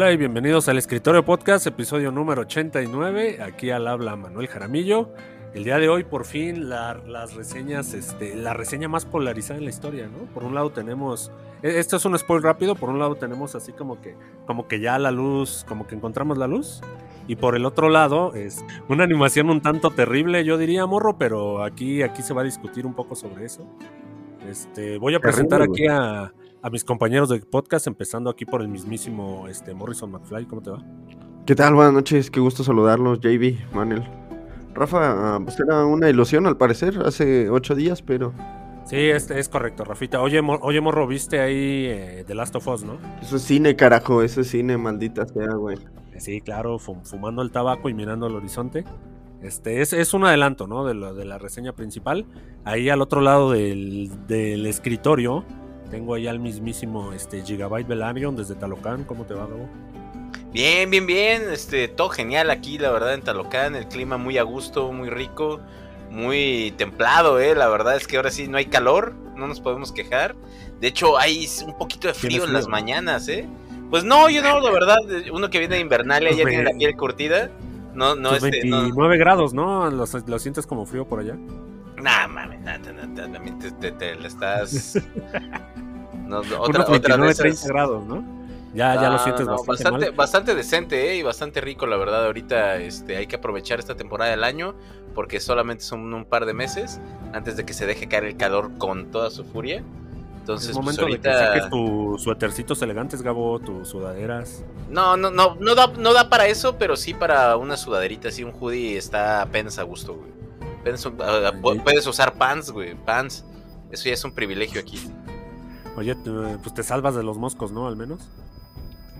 Hola y bienvenidos al Escritorio Podcast, episodio número 89. Aquí al habla Manuel Jaramillo. El día de hoy, por fin, las reseñas, este, la reseña más polarizada en la historia, ¿no? Por un lado tenemos, e, esto es un spoil rápido, por un lado tenemos así como que, como que ya la luz, como que encontramos la luz. Y por el otro lado, es una animación un tanto terrible, yo diría, morro, pero aquí, aquí se va a discutir un poco sobre eso. Este, voy a presentar aquí a, a mis compañeros de podcast, empezando aquí por el mismísimo este, Morrison McFly. ¿Cómo te va? ¿Qué tal? Buenas noches, qué gusto saludarlos, JB, Manuel. Rafa, pues era una ilusión al parecer, hace ocho días, pero... Sí, es, es correcto, Rafita. Oye, oye, Morro, viste ahí eh, The Last of Us, ¿no? Eso es cine, carajo, eso es cine, maldita sea, güey. Sí, claro, fumando el tabaco y mirando al horizonte. Este, es, es un adelanto, ¿no? De, de la reseña principal. Ahí al otro lado del, del escritorio tengo ahí al mismísimo este, Gigabyte Velarion desde Talocán. ¿Cómo te va, Gabo? Bien, bien, bien. Este, todo genial aquí, la verdad, en Talocán. El clima muy a gusto, muy rico, muy templado, ¿eh? La verdad es que ahora sí no hay calor, no nos podemos quejar. De hecho, hay un poquito de frío, en las mañanas, ¿eh? Pues no, yo no, la verdad, uno que viene de Invernalia ya tiene la piel curtida. No, no, este, 29 grados, ¿no? ¿Lo, sientes como frío por allá? Nah, mames, nada, también te, te, le estás. no, otra, otra 30 grados, ¿no? Ya, ya lo sientes bastante, bastante, decente, ¿eh? Y bastante rico, la verdad. Ahorita este, hay que aprovechar esta temporada del año porque solamente son un par de meses antes de que se deje caer el calor con toda su furia. Entonces, pues, momento ahorita... de que saques tus suétercitos elegantes, Gabo, tus sudaderas. No, no, no, no da, no da para eso, pero sí para una sudaderita, así un hoodie está apenas a gusto, güey. Puedes, usar pants, güey, pants. Eso ya es un privilegio aquí. Oye, pues te salvas de los moscos, ¿no? Al menos.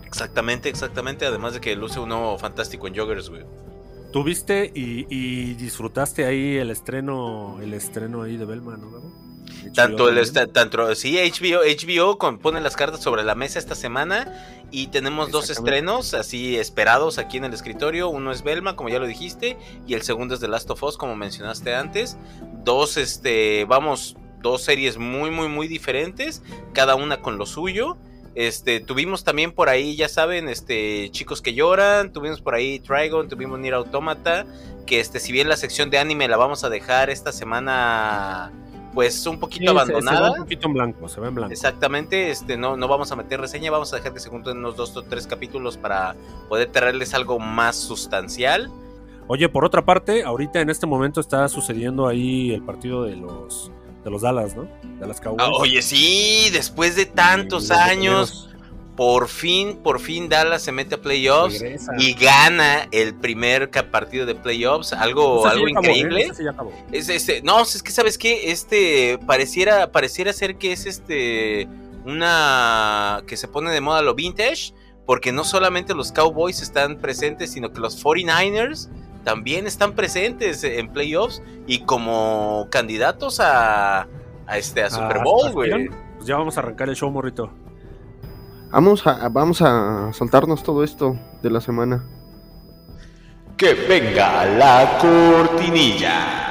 Exactamente, exactamente. Además de que luce uno fantástico en joggers, güey. Tuviste y, y, disfrutaste ahí el estreno, el estreno ahí de Belma, ¿no, tanto el tanto sí HBO HBO pone las cartas sobre la mesa esta semana y tenemos dos estrenos así esperados aquí en el escritorio. Uno es Belma, como ya lo dijiste, y el segundo es The Last of Us, como mencionaste antes. Dos este vamos dos series muy muy muy diferentes, cada una con lo suyo. Este, tuvimos también por ahí, ya saben, este, Chicos que lloran, tuvimos por ahí Trigon, tuvimos Nier Automata, que este, si bien la sección de anime la vamos a dejar esta semana pues un poquito abandonada. Se, ve un poquito en blanco, se ve en blanco. Exactamente, este, no, no vamos a meter reseña, vamos a dejar que se junten unos dos o tres capítulos para poder traerles algo más sustancial. Oye, por otra parte, ahorita en este momento está sucediendo ahí el partido de los de los Dallas, ¿no? De las Cowboys. Ah, oye, sí, después de tantos años por fin, por fin Dallas se mete a playoffs y gana el primer partido de playoffs, algo, algo ¿eh? increíble. Es, este, no, es que sabes qué, este pareciera, pareciera ser que es este una que se pone de moda lo vintage, porque no solamente los Cowboys están presentes, sino que los 49ers también están presentes en playoffs y como candidatos a, a este a Super Bowl, güey. Pues ya vamos a arrancar el show, morrito. Vamos a, vamos a soltarnos todo esto de la semana. Que venga la cortinilla.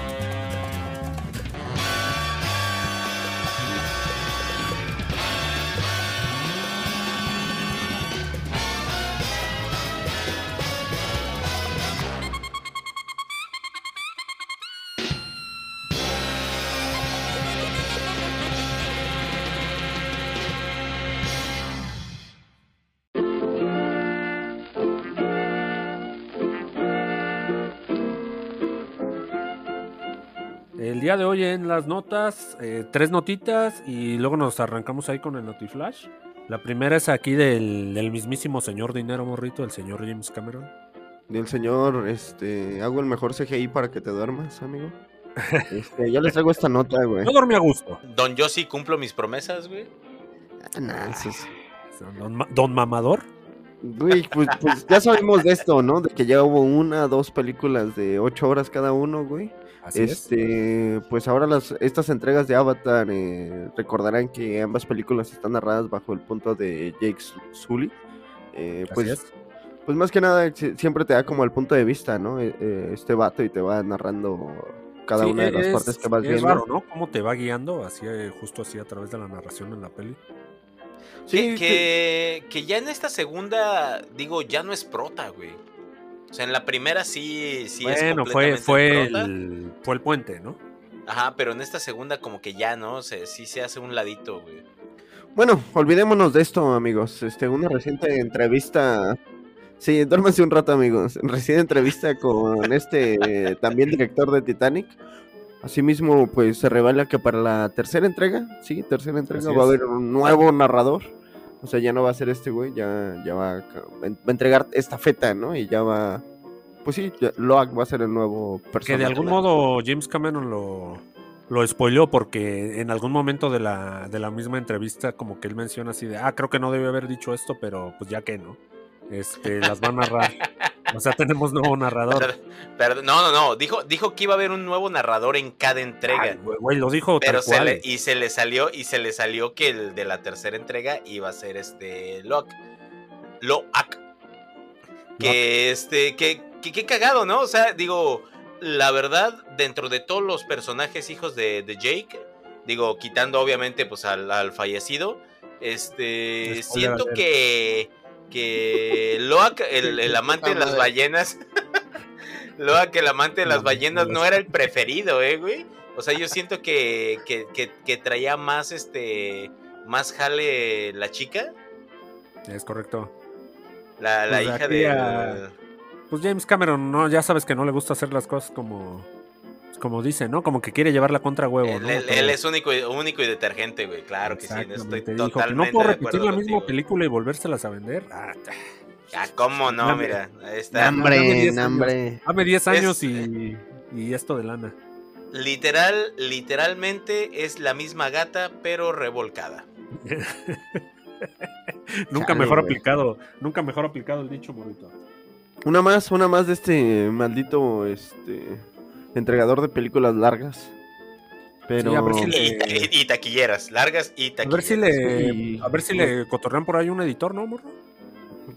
Las notas, eh, tres notitas y luego nos arrancamos ahí con el Notiflash. La primera es aquí del, mismísimo señor Dinero Morrito, el señor James Cameron. Del señor, este, hago el mejor CGI para que te duermas, amigo. Este, ya les traigo esta nota, güey. Yo dormí a gusto. Don yo sí cumplo mis promesas, güey. Ah, nah, eso es- Don, Ma- don Mamador. Güey, pues, pues ya sabemos de esto, ¿no? De que ya hubo una, dos películas de ocho horas cada uno, güey. Así es. este, pues ahora las estas entregas de Avatar eh, recordarán que ambas películas están narradas bajo el punto de Jake Sully. Eh, Así pues, es. pues más que nada si- siempre te da como el punto de vista, ¿no? Eh, este vato y te va narrando cada Sí, una de las es- partes que vas es viendo. raro, ¿no? Cómo te va guiando, así, justo así a través de la narración en la peli. Sí, que, que, que ya en esta segunda, digo, ya no es prota, güey. O sea, en la primera sí, sí es bueno, fue, completamente fue, prota. el, fue el puente, ¿no? Ajá, pero en esta segunda como que ya, ¿no? Se, sí se hace un ladito, güey. Bueno, olvidémonos de esto, amigos. Este, una reciente entrevista. Sí, duérmanse un rato, amigos. Reciente entrevista con este también director de Titanic. Asimismo, pues se revela que para la tercera entrega, sí, tercera entrega, Así va a es. haber un nuevo narrador. O sea, ya no va a ser este güey, ya, ya va, a, ca- va a entregar esta feta, ¿no? Y ya va. Pues sí, Loak va a ser el nuevo personaje. Que de algún modo James Cameron lo, lo spoileó porque en algún momento de la, de la misma entrevista como que él menciona así de, ah, creo que no debe haber dicho esto, pero pues ya que no. Este, las va a narrar. O sea, tenemos nuevo narrador. Pero, no, no, no. Dijo, dijo que iba a haber un nuevo narrador en cada entrega. Ay, güey, lo dijo pero tal se cual. le, y se le salió, y se le salió que el de la tercera entrega iba a ser este Loak. Loak. Que este, que, que, que cagado, ¿no? O sea, digo, la verdad, dentro de todos los personajes hijos de, de Jake, digo, quitando obviamente pues al, al fallecido, este, siento que, que Loak, el, el amante de las ballenas, Loak, el amante de las ballenas, no era el preferido, eh, güey. O sea, yo siento que, que, que, que traía más, este, más jale la chica, Es correcto. la, la Pues hija de... a- Pues James Cameron, no, ya sabes que no le gusta hacer las cosas como, como dice, ¿no? Como que quiere llevarla contra huevo, Él, ¿no? él- es único, y- único y detergente, güey. Claro que sí, estoy Exactamente, dijo que totalmente no puedo de repetir la misma contigo. película y volvérselas a vender. Ah, Ah, ¿cómo no? Dame- Mira, ahí está. Dame Hambre, 10 años. hambre. dame 10 años Es- y, y esto de lana. Literal, literalmente es la misma gata, pero revolcada. nunca Chale, mejor aplicado, nunca mejor aplicado el dicho, morrito. Una más, una más de este maldito este entregador de películas largas. Pero Sí, a ver si le- Y, ta- y- y taquilleras, largas y A taquilleras. ver si le, Sí. a ver si le cotorrean por ahí un editor, ¿no, morro?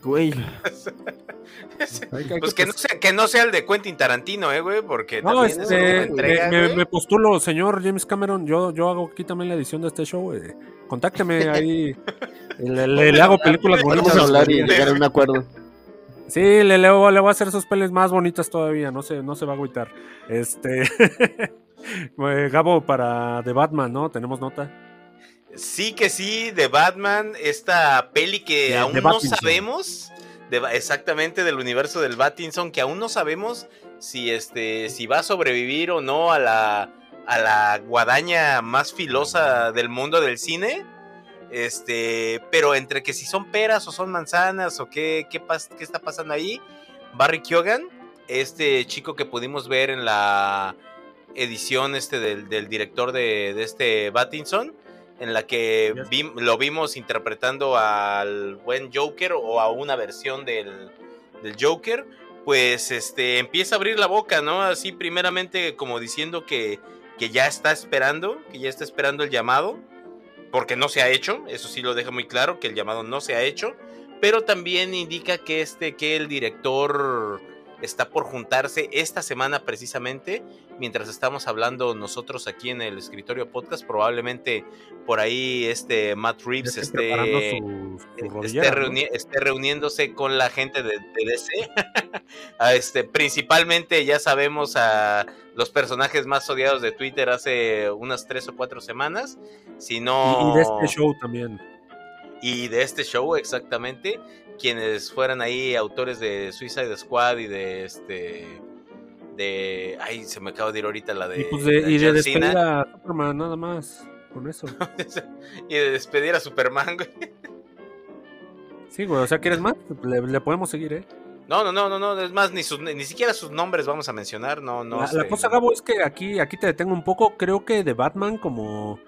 güey, Pues que no, sea, que no sea el de Quentin Tarantino, eh, güey, porque No, también este, me, entrega, me- güey. me postulo, señor James Cameron. Yo, yo hago aquí también la edición de este show. eh. Contácteme ahí. Le, le- le hago películas bonitas. hablar y llegar a un acuerdo. Sí, le, le, voy- a hacer sus peles más bonitas todavía. No se, no se va a agüitar. Este. eh, Gabo, para The Batman, ¿no? Tenemos nota. Sí que sí, de Batman, esta peli que De- aún de no sabemos, de exactamente del universo del Batinson, que aún no sabemos si este, si va a sobrevivir o no a la, a la guadaña más filosa del mundo del cine. Este, pero entre que si son peras o son manzanas o qué, qué, pas- qué está pasando ahí, Barry Keoghan, este chico que pudimos ver en la edición este del, del director de, de este Batinson, en la que vi- lo vimos interpretando al buen Joker o a una versión del, del Joker, pues este empieza a abrir la boca, ¿no? Así primeramente como diciendo que, que ya está esperando, que ya está esperando el llamado, porque no se ha hecho, eso sí lo deja muy claro, que el llamado no se ha hecho, pero también indica que este, que el director está por juntarse esta semana precisamente, mientras estamos hablando nosotros aquí en el escritorio podcast, probablemente por ahí este Matt Reeves esté preparando esté, su, su esté, rodillera, ¿no? reuni- esté reuniéndose con la gente de, de DC. A este, principalmente ya sabemos a los personajes más odiados de Twitter hace unas tres o cuatro semanas. Si Y, no, y de este show también. y de este show exactamente quienes fueran ahí autores de Suicide Squad y de este de ay se me acaba de ir ahorita la de, y, pues de, la y de John despedir a Superman, nada más. Con eso. y de despedir a Superman güey. Sí, güey, o sea, ¿quieres más? Le, le podemos seguir, ¿eh? No, no, no, no, no, es más, ni, sus, ni siquiera sus nombres vamos a mencionar, no, no. La, cosa, Gabo, es que aquí, aquí te detengo un poco. Creo que de Batman, como.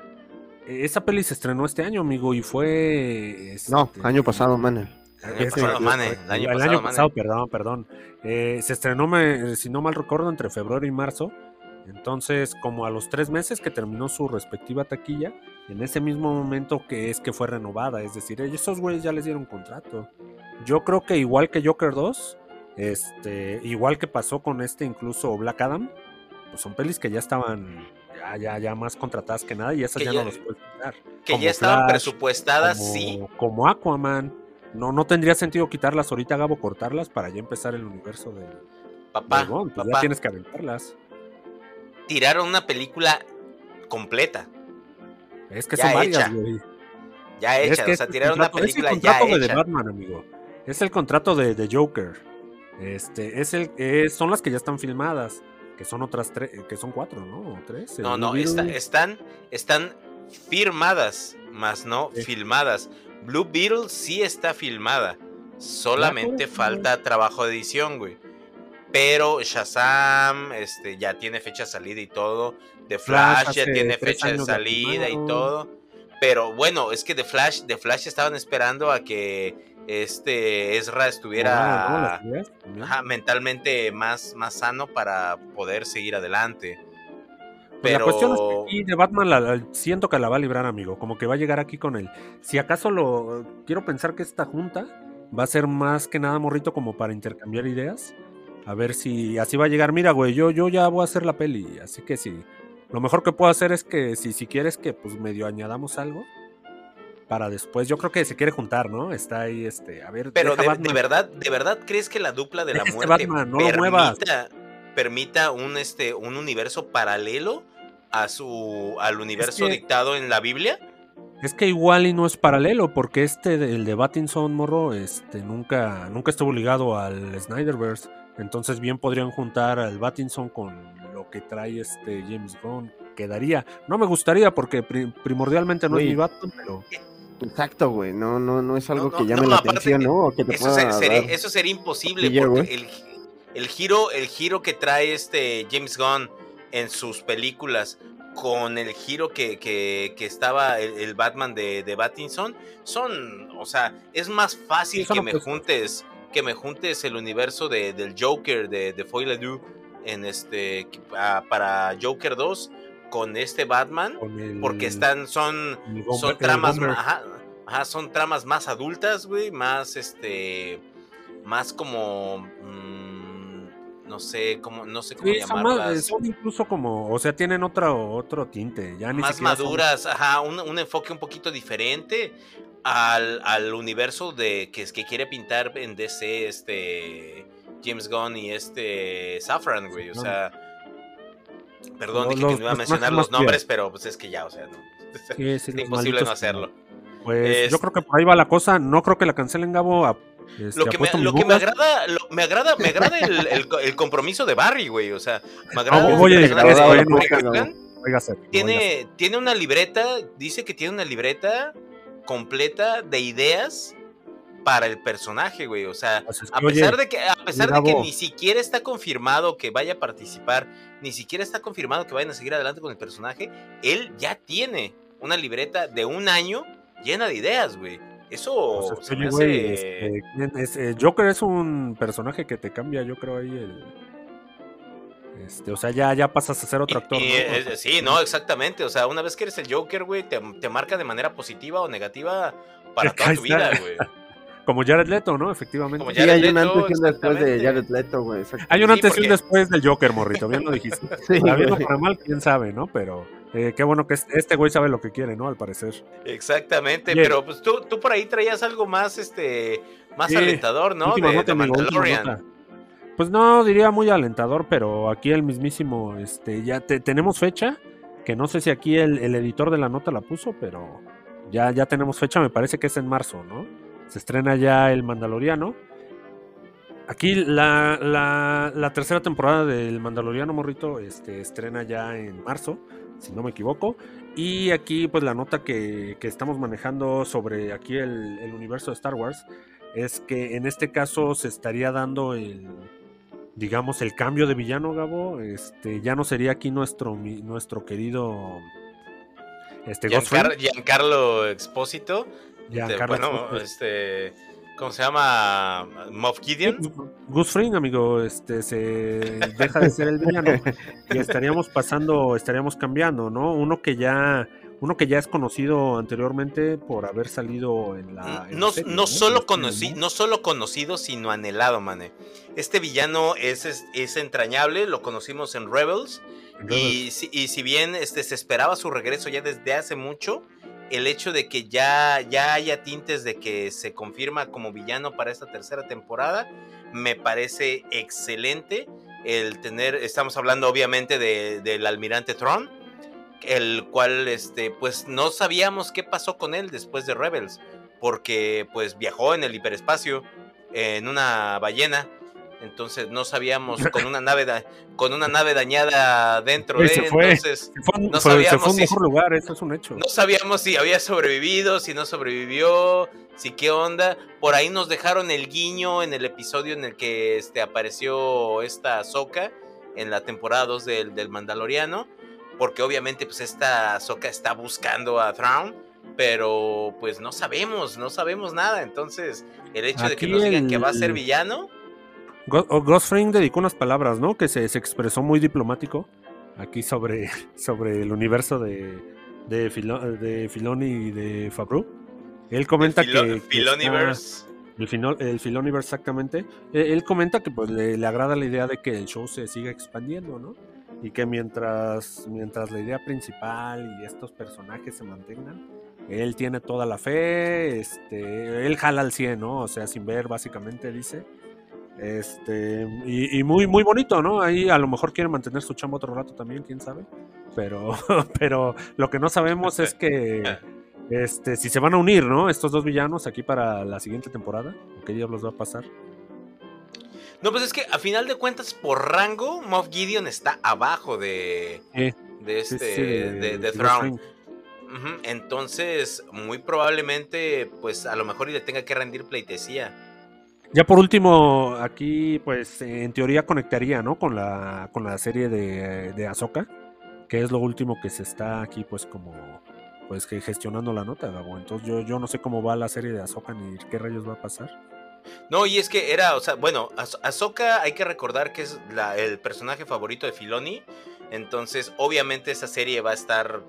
eh, Esa peli se estrenó este año, amigo, y fue. este, No, año pasado, man. El año pasado, mane, el año el pasado, año mane. pasado, perdón, perdón. Eh, se estrenó, me- si no mal recuerdo, entre febrero y marzo. Entonces, como a los tres meses que terminó su respectiva taquilla, en ese mismo momento que es que fue renovada. Es decir, esos güeyes ya les dieron contrato. Yo creo que igual que Joker 2, este, igual que pasó con este incluso Black Adam, pues son pelis que ya estaban ya, ya, ya más contratadas que nada y esas ya, ya- no los puedes quitar. Que como ya estaban Flash, presupuestadas, como, sí. como Aquaman. No, no tendría sentido quitarlas ahorita, Gabo, cortarlas para ya empezar el universo de, Papá, de Bond, pues papá, ya tienes que aventarlas. tiraron una película completa, Es que Ya son varias, güey. ya Es hecha. que o es sea, tiraron una contrato- es el película ya contrato de hecha. Batman, amigo. Es el contrato de, de Joker. Este, es el, es- son las que ya están filmadas. Que son otras tres, que son cuatro, ¿no? ¿O tres? No, no, está- están, están firmadas, más no filmadas. Blue Beetle sí está filmada. Solamente falta trabajo de edición, güey. Pero Shazam este, ya tiene fecha de salida y todo. The Flash Flash ya tiene fecha de salida y todo. Pero bueno, es que The Flash, The Flash estaban esperando a que este Ezra estuviera Ah, mentalmente más, más sano para poder seguir adelante. Pues Pero La cuestión es que aquí de Batman la- la- siento que la va a librar, amigo. Como que va a llegar aquí con él. Si acaso lo. Quiero pensar que esta junta va a ser más que nada morrito como para intercambiar ideas. A ver si así va a llegar. Mira, güey, yo, yo ya voy a hacer la peli. Así que si. Lo mejor que puedo hacer es que si, si quieres que pues medio añadamos algo. Para después. Yo creo que se quiere juntar, ¿no? Está ahí, este. A ver. Pero de, verdad, ¿de verdad crees que la dupla de la este muerte Batman, no lo muevas. Permita, un, este, un universo paralelo a su, al universo que- dictado en la Biblia? Es que igual y no es paralelo, porque este, el de Battinson Morro, este, nunca, nunca estuvo ligado al Snyderverse. Entonces bien podrían juntar al Battinson con lo que trae este James Gunn. Quedaría. No me gustaría porque pri- primordialmente no es mi Batman, pero Exacto, güey. No, no, no es algo no, que llame no, la atención, que ¿no? O que te Eso, pueda sería, eso sería imposible porque el, el giro, el giro que trae este James Gunn en sus películas con el giro que, que- que estaba el, el Batman de, de Pattinson son, o sea, es más fácil Sí, que me opuestos. juntes que me juntes el universo de, del Joker de, de Foy Ledoux en este pa- para Joker 2 con este Batman con el. porque están son son tramas ajá, son tramas más adultas, güey, más este más como mm, no sé cómo no sé cómo Sí, llamarlas. son incluso como, o sea, tienen otro, otro tinte. Ya ni más son- maduras, ajá, un, un enfoque un poquito diferente al, al universo de que, es que quiere pintar en DC este James Gunn y este Safran, güey, o sea, perdón, dije los que no iba a mencionar los nombres, pero pues es que ya, o sea, no. Sí, sí, es imposible no hacerlo. Pues Es- yo creo que por ahí va la cosa. No creo que la cancelen, Gabo. a- este, Lo que, me, lo que me agrada, lo- me agrada, me agrada el, el- el compromiso de Barry, güey. O sea, me agrada. Ah, óigase. tiene, tiene una libreta, dice que tiene una libreta completa de ideas para el personaje, güey. O sea, es a pesar oye, de que, a pesar de que ni siquiera está confirmado que vaya a participar, ni siquiera está confirmado que vayan a seguir adelante con el personaje, él ya tiene una libreta de un año llena de ideas, güey. Eso pues es que, se me hace- este. Eh, Joker es un personaje que te cambia, yo creo ahí el. Este, o sea, ya, ya pasas a ser otro actor. y, ¿no? eh, O sea, sí, no, exactamente. O sea, una vez que eres el Joker, güey, te, te marca de manera positiva o negativa para toda tu vida, güey. Como Jared Leto, ¿no? Efectivamente. Como Sí, hay un Leto, antes y un después de. Jared Leto, güey. Hay un Sí, antes y un después del Joker, morrito, bien lo dijiste. Sí, Para bien o güey. para mal, quién sabe, ¿no? Pero eh, qué bueno que este, güey sabe lo que quiere, ¿no? Al parecer. Exactamente, Bien. pero pues tú, tú por ahí traías algo más, este, más Sí, alentador, ¿no? Última de, nota, de amigo, Mandalorian. Pues no diría muy alentador, pero aquí el mismísimo, este, ya te- tenemos fecha, que no sé si aquí el, el editor de la nota la puso, pero ya, ya tenemos fecha, me parece que es en marzo, ¿no? Se estrena ya el Mandaloriano. Aquí la, la- la tercera temporada del Mandaloriano Morrito este, estrena ya en marzo, si no me equivoco. Y aquí pues la nota que, que estamos manejando sobre aquí el, el universo de Star Wars es que en este caso se estaría dando el, digamos, el cambio de villano, Gabo. Este, ya no sería aquí nuestro, nuestro querido este, Giancarlo Expósito. bueno, este, ¿cómo se llama? Moff Gideon. Gus Fring, amigo, este, se deja de ser el villano y estaríamos pasando, estaríamos cambiando, ¿no? Uno que ya uno que ya es conocido anteriormente por haber salido en la. no, no, solo este, no solo conocido, sino anhelado, mane. Este villano es, es, entrañable, lo conocimos en Rebels. Y, y, si bien este, se esperaba su regreso ya desde hace mucho, el hecho de que ya, ya haya tintes de que se confirma como villano para esta tercera temporada, me parece excelente. El tener, estamos hablando obviamente del almirante Tron el cual este pues no sabíamos qué pasó con él después de Rebels, porque pues viajó en el hiperespacio en una ballena. Entonces no sabíamos con una nave con una nave dañada dentro de entonces no sabíamos si, mejor lugar, eso es un hecho. No sabíamos si había sobrevivido, si no sobrevivió, si qué onda. Por ahí nos dejaron el guiño en el episodio en el que este apareció esta Soca en la temporada 2 del, del Mandaloriano porque obviamente pues esta Soca está buscando a Thrawn, pero pues no sabemos, no sabemos nada, entonces el hecho de que nos digan que va a ser villano... Ghost Fring dedicó unas palabras, ¿no? Que se, expresó muy diplomático aquí sobre, sobre el universo de, de, de Filoni y de Fabru. Él comenta que... Filoniverse. el, el Filoniverse, exactamente. E, él, comenta que pues le, le, agrada la idea de que el show se siga expandiendo, ¿no? y que mientras, mientras la idea principal y estos personajes se mantengan, él tiene toda la fe, este, él jala al 100, ¿no? O sea, sin ver, básicamente dice. Este, y, muy, muy bonito, ¿no? Ahí a lo mejor quiere mantener su chamba otro rato también, quién sabe. Pero, pero lo que no sabemos es que este, si se van a unir, ¿no? Estos dos villanos aquí para la siguiente temporada, ¿qué diablos va a pasar? No, pues es que a final de cuentas, por rango, Moff Gideon está abajo de, de este, de, de, Throne. Entonces, muy probablemente, pues a lo mejor le tenga que rendir pleitesía. Ya por último, aquí, pues en teoría conectaría, ¿no? Con la, con la serie de, de Ahsoka, que es lo último que se está aquí, pues como, pues que gestionando la nota, Gabo. Entonces yo, yo no sé cómo va la serie de Ahsoka ni qué rayos va a pasar. No, y es que era, o sea, bueno, Ahsoka hay que recordar que es el personaje favorito de Filoni. Entonces, obviamente esa serie va a estar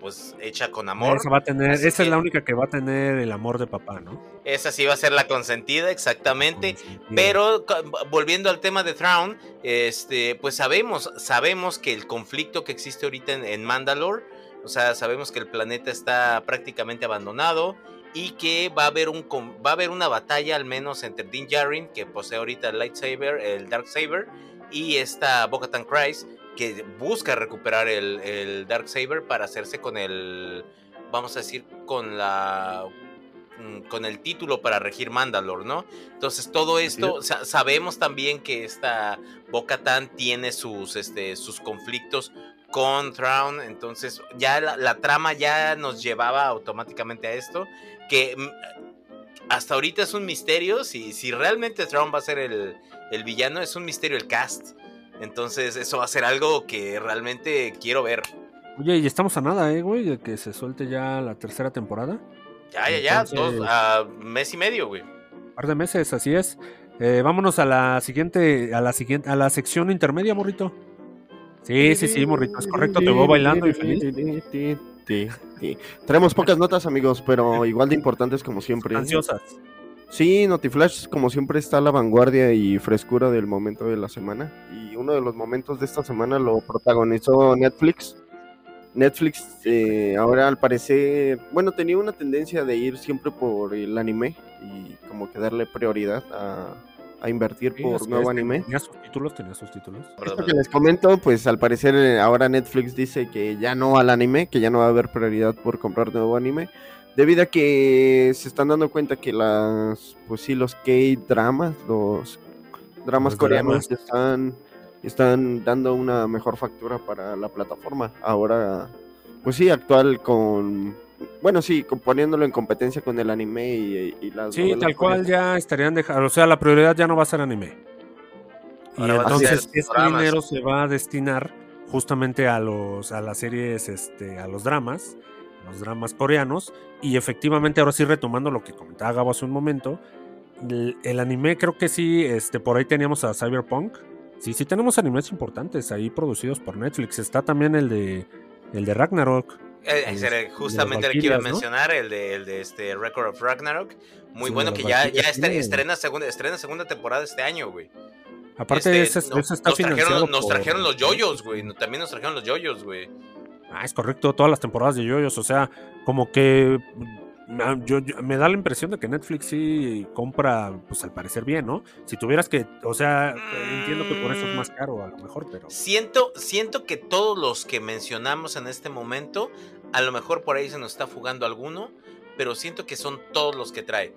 pues hecha con amor. Esa va a tener, esa es la única que va a tener el amor de papá, ¿no? Esa sí va a ser la consentida, exactamente. Pero volviendo al tema de Thrawn, este, pues sabemos, sabemos que el conflicto que existe ahorita en, en Mandalore, o sea, sabemos que el planeta está prácticamente abandonado y que va a haber un va a haber una batalla al menos entre Din Djarin que posee ahorita el lightsaber, el dark saber y esta Bo-Katan Kryze que busca recuperar el, el dark saber para hacerse con el vamos a decir con la mm, con el título para regir Mandalore, ¿no? Entonces todo esto sabemos también que esta Bo-Katan tiene sus este sus conflictos con Thrawn, entonces ya la, la, trama ya nos llevaba automáticamente a esto que mm, hasta ahorita es un misterio si, si realmente Trump va a ser el, villano, es un misterio el cast. Entonces eso va a ser algo que realmente quiero ver. Oye, y estamos a nada, ¿eh, güey? De que se suelte ya la tercera temporada. Ya, ya, ya, dos, a mes y medio, güey. Un par de meses, así es. Eh, vámonos a la siguiente, a la siguiente, a la sección intermedia, morrito. Sí, sí, sí, morrito, es correcto, te voy bailando y feliz. Sí, Traemos pocas notas, amigos, pero igual de importantes como siempre. Ansiosas. Sí, Notiflash como siempre está a la vanguardia y frescura del momento de la semana. Y uno de los momentos de esta semana lo protagonizó Netflix. Netflix eh, ahora al parecer, bueno, tenía una tendencia de ir siempre por el anime y como que darle prioridad a, a invertir por nuevo anime. Tenía sus títulos, tenía sus títulos. Esto que les comento, pues al parecer eh, ahora Netflix dice que ya no al anime, que ya no va a haber prioridad por comprar nuevo anime, debido a que se están dando cuenta que las, pues sí, los K-dramas, los dramas coreanos están están dando una mejor factura para la plataforma. Ahora, pues sí, actual con bueno, sí, poniéndolo en competencia con el anime y, y las Sí, tal cual ya estarían dejando, o sea, la prioridad ya no va a ser anime. Y Ahora entonces dramas. dinero se va a destinar justamente a los a las series, este, a los dramas, los dramas coreanos. Y efectivamente, ahora sí retomando lo que comentaba Gabo hace un momento, el, el anime creo que sí, este, por ahí teníamos a Cyberpunk. Sí, sí tenemos animes importantes ahí producidos por Netflix. Está también el de el de Ragnarok. Eh, justamente el que iba a mencionar, el de, el de este Record of Ragnarok. Muy Sí, bueno que ya, ya estrena, segunda, estrena segunda temporada este año, güey. Aparte, Este, ese, no- ese está nos financiado trajeron, nos por- trajeron los yoyos, güey. También nos trajeron los yoyos, güey. Ah, es correcto, todas las temporadas de Yoyos, o sea, como que mm, ah, yo, yo- me da la impresión de que Netflix sí compra, pues al parecer bien, ¿no? Si tuvieras que, o sea, entiendo que por eso es más caro a lo mejor, pero Siento, siento que todos los que mencionamos en este momento, a lo mejor por ahí se nos está fugando alguno, pero siento que son todos los que trae.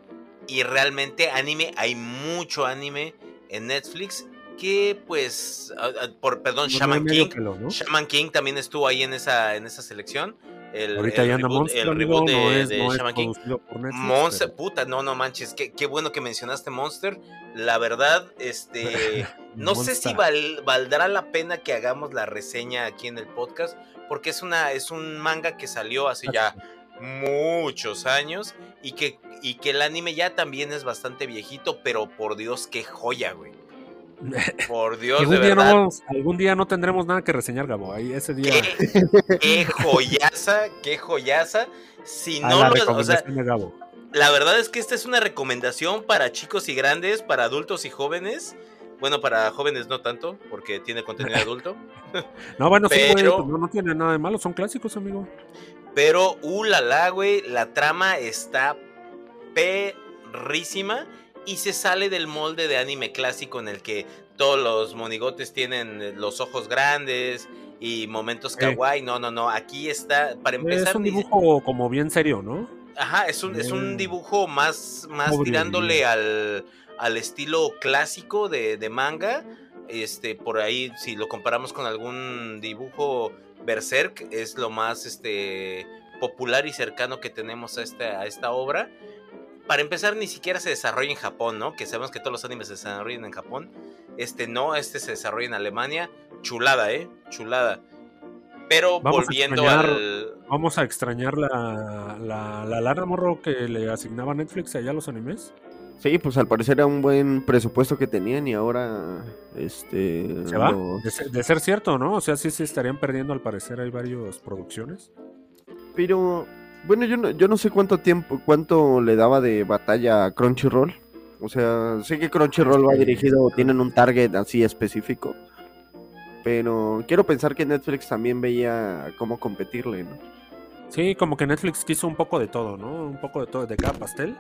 Y realmente anime, hay mucho anime en Netflix que pues, por perdón, no Shaman King, pelo, ¿no? Shaman King también estuvo ahí en esa, en esa selección. El, Ahorita el ya anda reboot, el de, es, de Shaman King. Netflix. Monster, pero- puta, no, no manches, qué, qué bueno que mencionaste Monster. La verdad, este, no sé si val- valdrá la pena que hagamos la reseña aquí en el podcast, porque es una, es un manga que salió hace ya muchos años y que, y que el anime ya también es bastante viejito, pero por Dios, qué joya, güey. Por Dios, algún, de día verdad. no, algún día no tendremos nada que reseñar, Gabo. Ahí ese día Qué, qué joyaza, qué joyaza. Si a no la lo- o sea, recomendación de Gabo. La verdad es que esta es una recomendación para chicos y grandes, para adultos y jóvenes. Bueno, para jóvenes no tanto, porque tiene contenido adulto. No, bueno, sí, güey, pero- pues no, no tiene nada de malo, son clásicos, amigo. Pero, uh, la, la, güey, la trama está perrísima y se sale del molde de anime clásico en el que todos los monigotes tienen eh, los ojos grandes y momentos kawaii. No, no, no. Aquí está, para empezar, Es un dibujo como bien serio, ¿no? Ajá, es un, es un Mm. dibujo más, más Pobre tirándole al, al estilo clásico de, de manga. Este, por ahí, si lo comparamos con algún dibujo Berserk, es lo más este, popular y cercano que tenemos a esta, a esta obra. Para empezar, ni siquiera se desarrolla en Japón, ¿no? Que sabemos que todos los animes se desarrollan en Japón. Este no, este se desarrolla en Alemania. Chulada, ¿eh? Chulada. Pero Vamos a volviendo extrañar- al, Vamos a extrañar la, la, la lana morro que le asignaba Netflix allá a los animes. Sí, pues al parecer era un buen presupuesto que tenían y ahora este ¿Se va? De ser, de ser cierto, ¿no? O sea, sí se estarían perdiendo al parecer. Hay varias producciones. Pero bueno, yo no, yo no sé cuánto tiempo, cuánto le daba de batalla a Crunchyroll. O sea, sé que Crunchyroll va dirigido, tienen un target así específico. Pero quiero pensar que Netflix también veía cómo competirle, ¿no? Sí, como que Netflix quiso un poco de todo, ¿no? Un poco de todo, de cada pastel.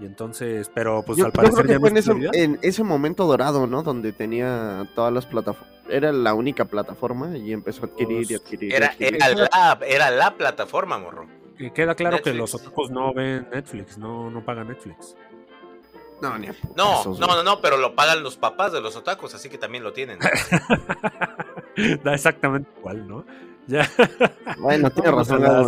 Y entonces, pero pues yo, al yo parecer creo que ya fue en ese, prioridad. en ese momento dorado, ¿no? Donde tenía todas las plataformas. Era la única plataforma y empezó a adquirir y Pues, adquirir. y Era, adquirir. era, la, era la plataforma, morro. Y queda claro que los otakus no ven Netflix, no, no pagan Netflix. No, ni a No, no, no, no, pero lo pagan los papás de los otakus, así que también lo tienen. da exactamente igual, ¿no? Ya. Bueno, tiene razón, la.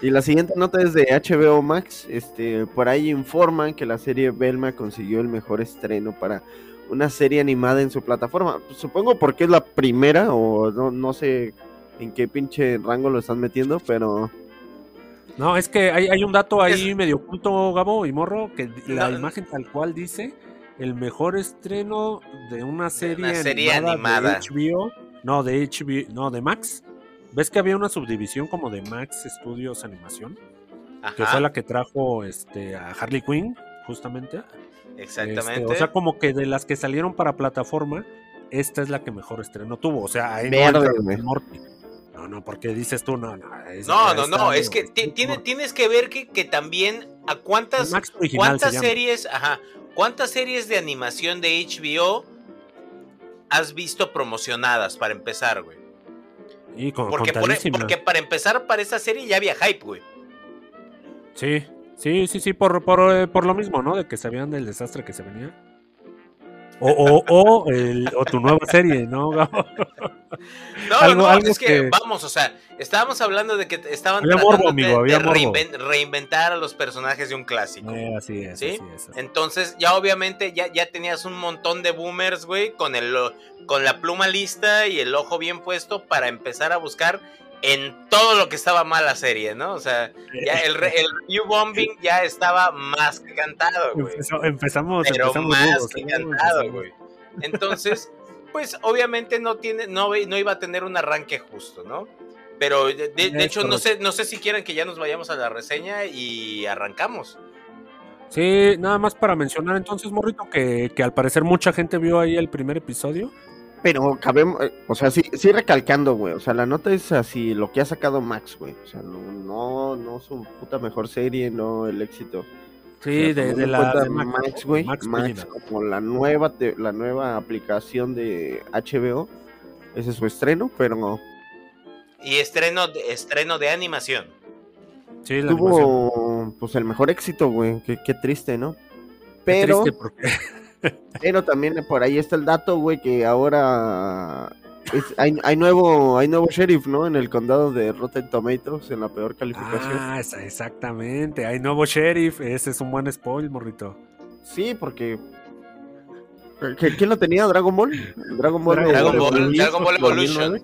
Y la siguiente nota es de HBO Max. Este, por ahí informan que la serie Belma consiguió el mejor estreno para una serie animada en su plataforma. Supongo porque es la primera o no, no sé en qué pinche rango lo están metiendo, pero No, es que hay, hay un dato ahí Es- medio oculto, Gabo y Morro, que la No. imagen tal cual dice el mejor estreno de una serie, una serie animada, animada. de HBO, no de HBO, no de Max. ¿Ves que había una subdivisión como de Max Studios Animación? Que Ajá, fue la que trajo este a Harley Quinn, justamente. exactamente. Este, o sea, como que de las que salieron para plataforma, esta es la que mejor estreno tuvo. O sea, ahí Verde, no entra güey. Morty. No, porque dices tú, no, no. es- no, no, no, es que tienes que ver que, que también a cuántas, cuántas series, ajá, cuántas series de animación de HBO has visto promocionadas para empezar, güey. Y con, Porque, por- contadísima. porque para empezar para esa serie ya había hype, güey. Sí, sí, sí, sí, por, por, eh, por lo mismo, ¿no? De que sabían del desastre que se venía. O, o, o, tu nueva serie, ¿no? No, no, es que, vamos, o sea, estábamos hablando de que estaban tratando de, reinventar a los personajes de un clásico. Eh, así, es, ¿sí? Entonces, ya obviamente ya, ya tenías un montón de boomers, güey, con, el, con la pluma lista y el ojo bien puesto para empezar a buscar en todo lo que estaba mal la serie, ¿no? O sea, ya el, el New Bombing ya estaba más que cantado, güey. empezamos, pero más que cantado, güey. Entonces, pues obviamente no tiene, no, no iba a tener un arranque justo, ¿no? Pero de, hecho, no sé, no sé si quieren que ya nos vayamos a la reseña y arrancamos. Sí, nada más para mencionar entonces, Morrito, que, que al parecer mucha gente vio ahí el primer episodio. Pero cabemos, eh, o sea, sí, sí recalcando, güey. O sea, la nota es así, lo que ha sacado Max, güey. O sea, no, no, no su puta mejor serie, no el éxito. Sí, de, la Max, güey. Max, como la nueva, la nueva aplicación de HBO. Ese es su estreno, pero Y estreno, estreno de animación. Sí, la Tuvo, pues el mejor éxito, güey. Qué, qué triste, ¿no? Pero. Qué triste porque... Pero también por ahí está el dato, güey, que ahora hay, hay, nuevo hay nuevo sheriff, ¿no? En el condado de Rotten Tomatoes, en la peor calificación. Ah, exactamente, hay nuevo sheriff, ese es un buen spoil, morrito. Sí, porque... ¿Quién lo tenía? ¿Dragon Ball? Dragon Ball, Dragon Ball, Dragon Ball Evolution.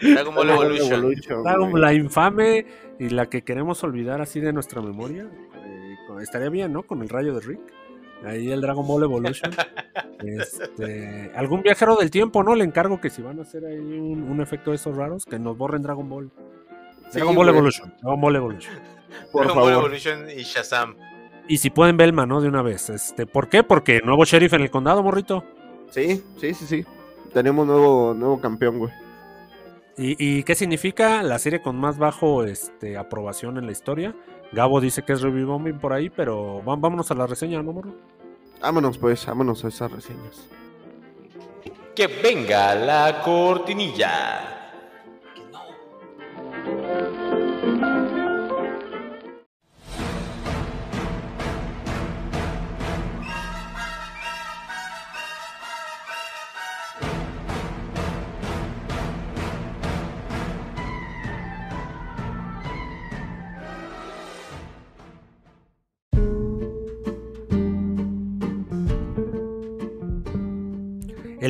Dragon Ball Evolution. Dragon, la infame y la que queremos olvidar así de nuestra memoria. Eh, estaría bien, ¿no? Con el rayo de Rick. Ahí el Dragon Ball Evolution. Este, algún viajero del tiempo, ¿no? Le encargo que si van a hacer ahí un, efecto de esos raros, que nos borren Dragon Ball. Dragon Ball Evolution. Dragon Ball Evolution. Por favor. Evolution y Shazam. Y si pueden Belma, ¿no? De una vez. Este, ¿Por qué? Porque nuevo sheriff en el condado, morrito. Sí, sí, sí, sí. Tenemos nuevo, nuevo campeón, güey. ¿Y, qué significa la serie con más bajo este, aprobación en la historia? Gabo dice que es review bombing por ahí, pero vámonos a la reseña, ¿no, morro? Vámonos pues, vámonos a esas reseñas. Que venga la cortinilla.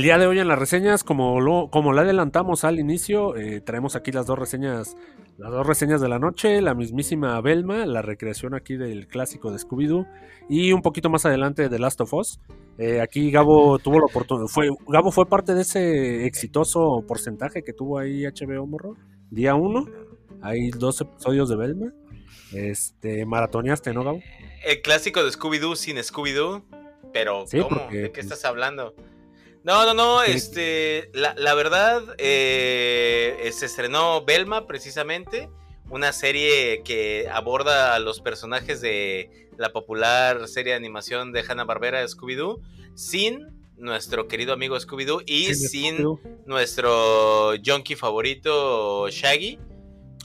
Día de hoy en las reseñas, como lo, como la adelantamos al inicio, eh, traemos aquí las dos reseñas, las dos reseñas de la noche, la mismísima Belma, la recreación aquí del clásico de Scooby-Doo, y un poquito más adelante de Last of Us. Eh, aquí Gabo tuvo la oportunidad, fue, Gabo fue parte de ese exitoso porcentaje que tuvo ahí HBO Morro, día uno, hay dos episodios de Belma. Este, maratoneaste, ¿no, Gabo? El clásico de Scooby-Doo sin Scooby-Doo, pero ¿cómo? ¿De qué estás hablando? No, no, no, este, la, verdad, eh, se estrenó Belma precisamente, una serie que aborda a los personajes de la popular serie de animación de Hanna-Barbera Scooby-Doo, sin nuestro querido amigo Scooby-Doo y sin nuestro junkie favorito Shaggy.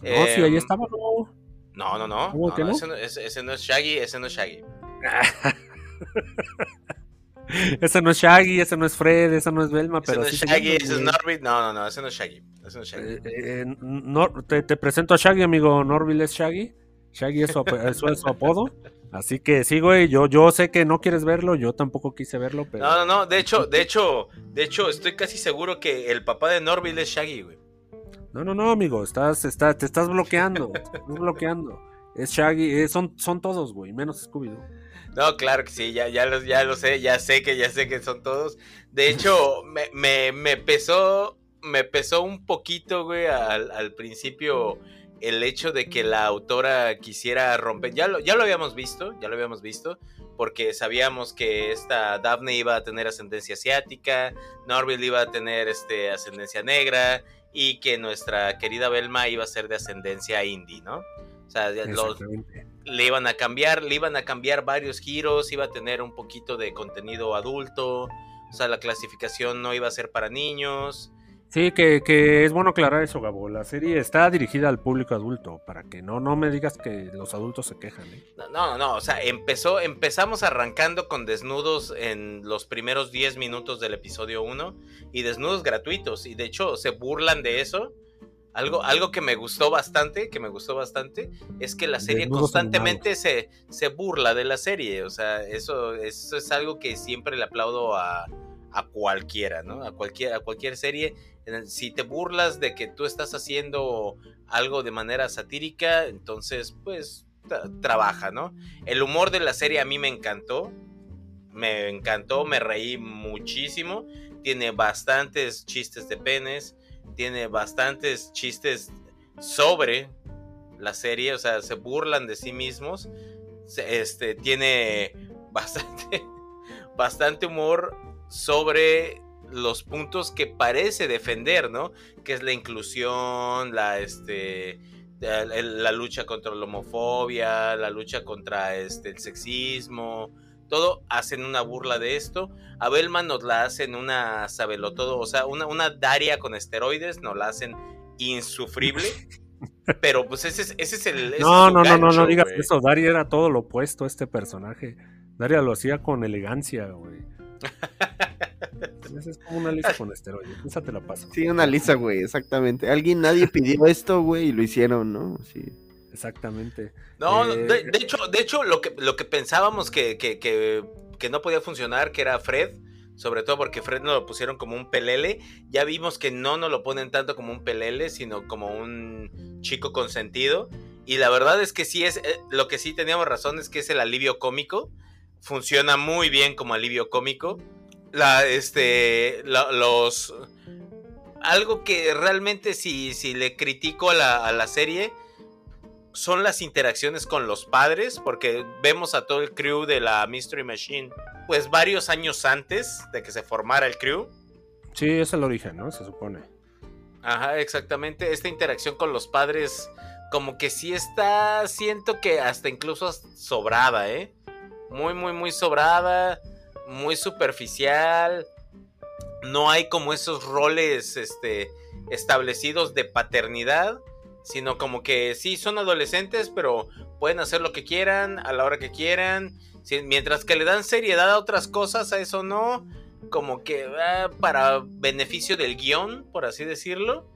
No, sí, ahí em, estaba, no. No, no, no. Ese, no ese, no es Shaggy, ese no es Shaggy. ese no es Shaggy, ese no es Fred, ese no es Velma, pero. no es Shaggy, ese es Norville. No, no, no, ese no es Shaggy. Ese no es Shaggy. Eh, eh, te, presento a Shaggy, amigo. Norville es Shaggy. Shaggy es su, apodo. Así que sí, güey, yo, yo sé que no quieres verlo, yo tampoco quise verlo, pero. No, no, no, de hecho, de hecho, de hecho, estoy casi seguro que el papá de Norville es Shaggy, güey. No, no, no, amigo, estás, estás, te estás bloqueando, te estás bloqueando. Es Shaggy, eh, son, son todos, güey, menos Scooby-Doo. No, claro que sí, ya, ya, lo, ya lo sé, ya sé que ya sé que son todos. De hecho, me, me, me pesó, me pesó un poquito, güey, al, al, principio el hecho de que la autora quisiera romper. Ya lo, ya lo habíamos visto, ya lo habíamos visto, porque sabíamos que esta Daphne iba a tener ascendencia asiática, Norville iba a tener este, ascendencia negra y que nuestra querida Belma iba a ser de ascendencia indie, ¿no? O sea, los, le iban a cambiar, le iban a cambiar varios giros, iba a tener un poquito de contenido adulto, o sea, la clasificación no iba a ser para niños. Sí, que, que, es bueno aclarar eso, Gabo. La serie está dirigida al público adulto, para que no, no me digas que los adultos se quejan. ¿eh? No, no, o sea, empezó, empezamos arrancando con desnudos en los primeros 10 minutos del episodio 1 y desnudos gratuitos. Y de hecho se burlan de eso. Algo, algo que me gustó bastante, que me gustó bastante, es que la serie constantemente se, se burla de la serie. O sea, eso, eso es algo que siempre le aplaudo a, a cualquiera, ¿no? A cualquier, a cualquier serie si te burlas de que tú estás haciendo algo de manera satírica, entonces pues trabaja, ¿no? El humor de la serie a mí me encantó, me encantó, me reí muchísimo, tiene bastantes chistes de penes, tiene bastantes chistes sobre la serie, o sea, se burlan de sí mismos, este, tiene bastante, bastante humor sobre los puntos que parece defender, ¿no? Que es la inclusión, la, este, la, lucha contra la homofobia, la lucha contra este, el sexismo, todo hacen una burla de esto. A Belman nos la hacen una sabelotodo, o sea, una, una Daria con esteroides, nos la hacen insufrible. Pero pues ese es, ese es el. no, no, no, no, no digas eso. Daria era todo lo opuesto a este personaje. Daria lo hacía con elegancia, güey. es como una lista con esteroides. Esa te la paso. Sí, una lista, güey, exactamente. Alguien, nadie pidió esto, güey, y lo hicieron, ¿no? Sí. Exactamente. No, eh, de, hecho, de hecho, lo que, lo que pensábamos que, que, que, no podía funcionar, que era Fred, sobre todo porque Fred nos lo pusieron como un pelele. Ya vimos que no nos lo ponen tanto como un pelele, sino como un chico consentido. Y la verdad es que sí es, eh, lo que sí teníamos razón es que es el alivio cómico. Funciona muy bien como alivio cómico la, este, los... Algo que realmente si, si le critico a la, a la serie son las interacciones con los padres, porque vemos a todo el crew de la Mystery Machine, pues varios años antes de que se formara el crew. Sí, es el origen, ¿no? Se supone. Ajá, exactamente. Esta interacción con los padres, como que sí está, siento que hasta incluso sobrada, ¿eh? Muy, muy, muy sobrada muy superficial. No hay como esos roles este, establecidos de paternidad, sino como que sí son adolescentes, pero pueden hacer lo que quieran a la hora que quieran. mientras que le dan seriedad a otras cosas, a eso no. Como que va para beneficio del guion, por así decirlo.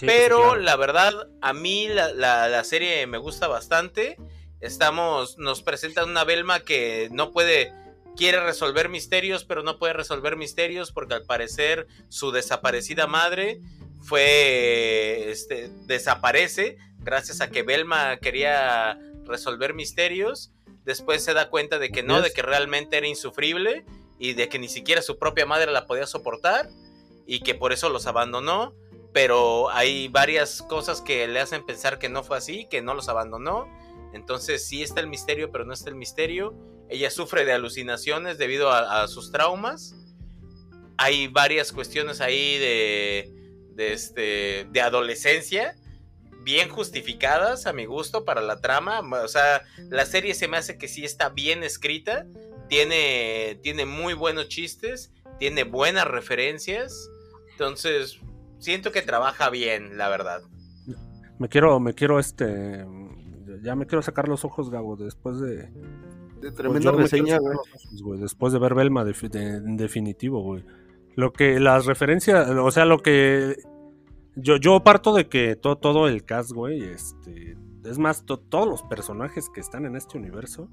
pero la verdad, a mí la, la, serie me gusta bastante. Estamos, nos presentan una Belma que no puede quiere resolver misterios, pero no puede resolver misterios porque al parecer su desaparecida madre fue, este, desaparece gracias a que Belma quería resolver misterios. Después se da cuenta de que no, de que realmente era insufrible y de que ni siquiera su propia madre la podía soportar y que por eso los abandonó. Pero hay varias cosas que le hacen pensar que no fue así, que no los abandonó. Entonces sí está el misterio, pero no está el misterio. Ella sufre de alucinaciones debido a, sus traumas. Hay varias cuestiones ahí de, de, este, de adolescencia bien justificadas a mi gusto para la trama. O sea, la serie se me hace que sí está bien escrita. Tiene, tiene muy buenos chistes. Tiene buenas referencias. Entonces, siento que trabaja bien, la verdad. Me quiero, me quiero este. Ya me quiero sacar los ojos, Gabo, después de, pues tremenda reseña, güey. Después de ver Belma, en definitivo, güey. Lo que, las referencias, o sea, lo que. Yo, yo parto de que todo, todo el cast, güey, este. Es más, todos los personajes que están en este universo.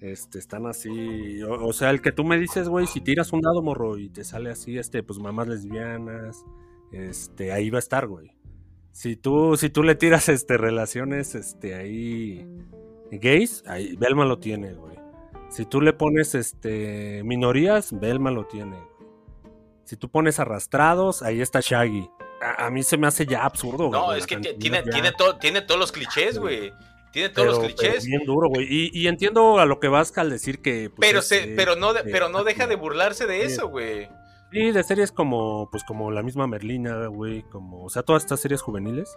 Este, están así. O, sea, el que tú me dices, güey, si tiras un dado morro y te sale así, este, pues mamás lesbianas. Este, ahí va a estar, güey. Si tú, si tú le tiras este relaciones, este, ahí gays, ahí Belma lo tiene, güey. Si tú le pones este minorías, Belma lo tiene. Si tú pones arrastrados, ahí está Shaggy. A, mí se me hace ya absurdo, No, es que tiene, tiene, tiene todos los clichés, güey. Tiene todos los clichés. bien duro, güey. Y, entiendo a lo que vas al decir que. Pues, pero, se, pero, no, pero no deja de burlarse de eso, güey. Sí, de series como, pues como la misma Merlina, güey, como, o sea, todas estas series juveniles.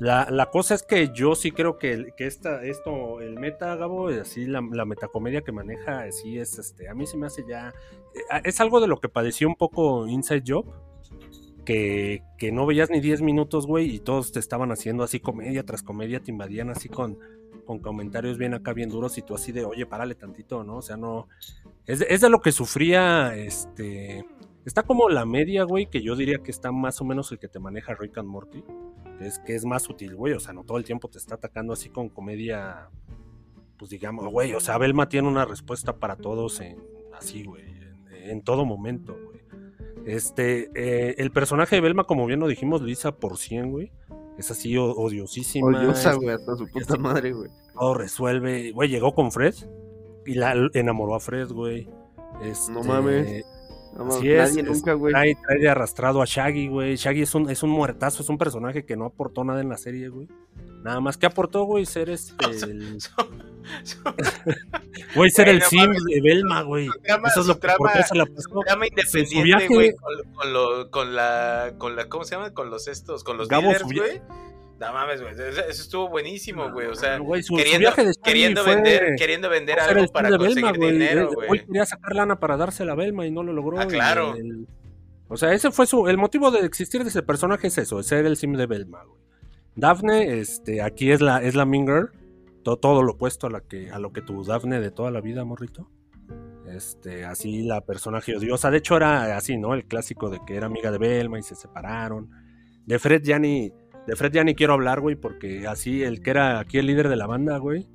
La, cosa es que yo sí creo que, que esta, esto, el meta, Gabo, así la, la, metacomedia que maneja, así es, este, a mí se me hace ya, eh, es algo de lo que padeció un poco Inside Job, que, que no veías ni 10 minutos, güey, y todos te estaban haciendo así comedia tras comedia, te invadían así con, con comentarios bien acá, bien duros, y tú así de, oye, párale tantito, ¿no? O sea, no. Es de lo que sufría, este. Está como la media, güey, que yo diría que está más o menos el que te maneja Rick and Morty. Es, que es más útil, güey. O sea, no todo el tiempo te está atacando así con comedia. Pues digamos, güey. O sea, Belma tiene una respuesta para todos en así, güey. En, en todo momento, güey. Este, eh, el personaje de Belma, como bien lo dijimos, Lisa por 100, güey. Es así odiosísima. Odiosa, güey, hasta su puta así- madre, güey. todo resuelve. Güey, llegó con Fred y la enamoró a Fred, güey. Este, No mames. No, mames, Así es, nadie es- nunca, güey. Trae, trae de arrastrado a Shaggy, güey. Shaggy es un, es un muertazo, es un personaje que no aportó nada en la serie, güey. Nada más que aportó, güey, ser este. el- Güey, ser Güey, el sim de Belma, güey. trama- Eso es su lo que trama- aportó, se la pasó. Llama su independiente, viaje- güey, con, con, lo- con la, con la, ¿cómo se llama? Con los estos, con los Gabo, dealers, güey. No mames, güey, eso, eso estuvo buenísimo, güey, o sea, Güey, su, su queriendo, viaje de Shaggy queriendo vender, queriendo vender algo para conseguir Belma, güey. dinero, güey. güey quería sacar lana para dársela a Belma y no lo logró. Ah, claro. el- o sea, ese fue su. El motivo de existir de ese personaje es eso, es ser el sim de Belma, güey. Daphne, este, aquí es la, es la Mean Girl, to- todo lo opuesto a, la que, a lo que tu Daphne de toda la vida, morrito. Este, así la personaje odiosa. De hecho, era así, ¿no? El clásico de que era amiga de Belma y se separaron. De Fred ya ni. De Fred ya ni quiero hablar, güey, porque así el que era aquí el líder de la banda, güey.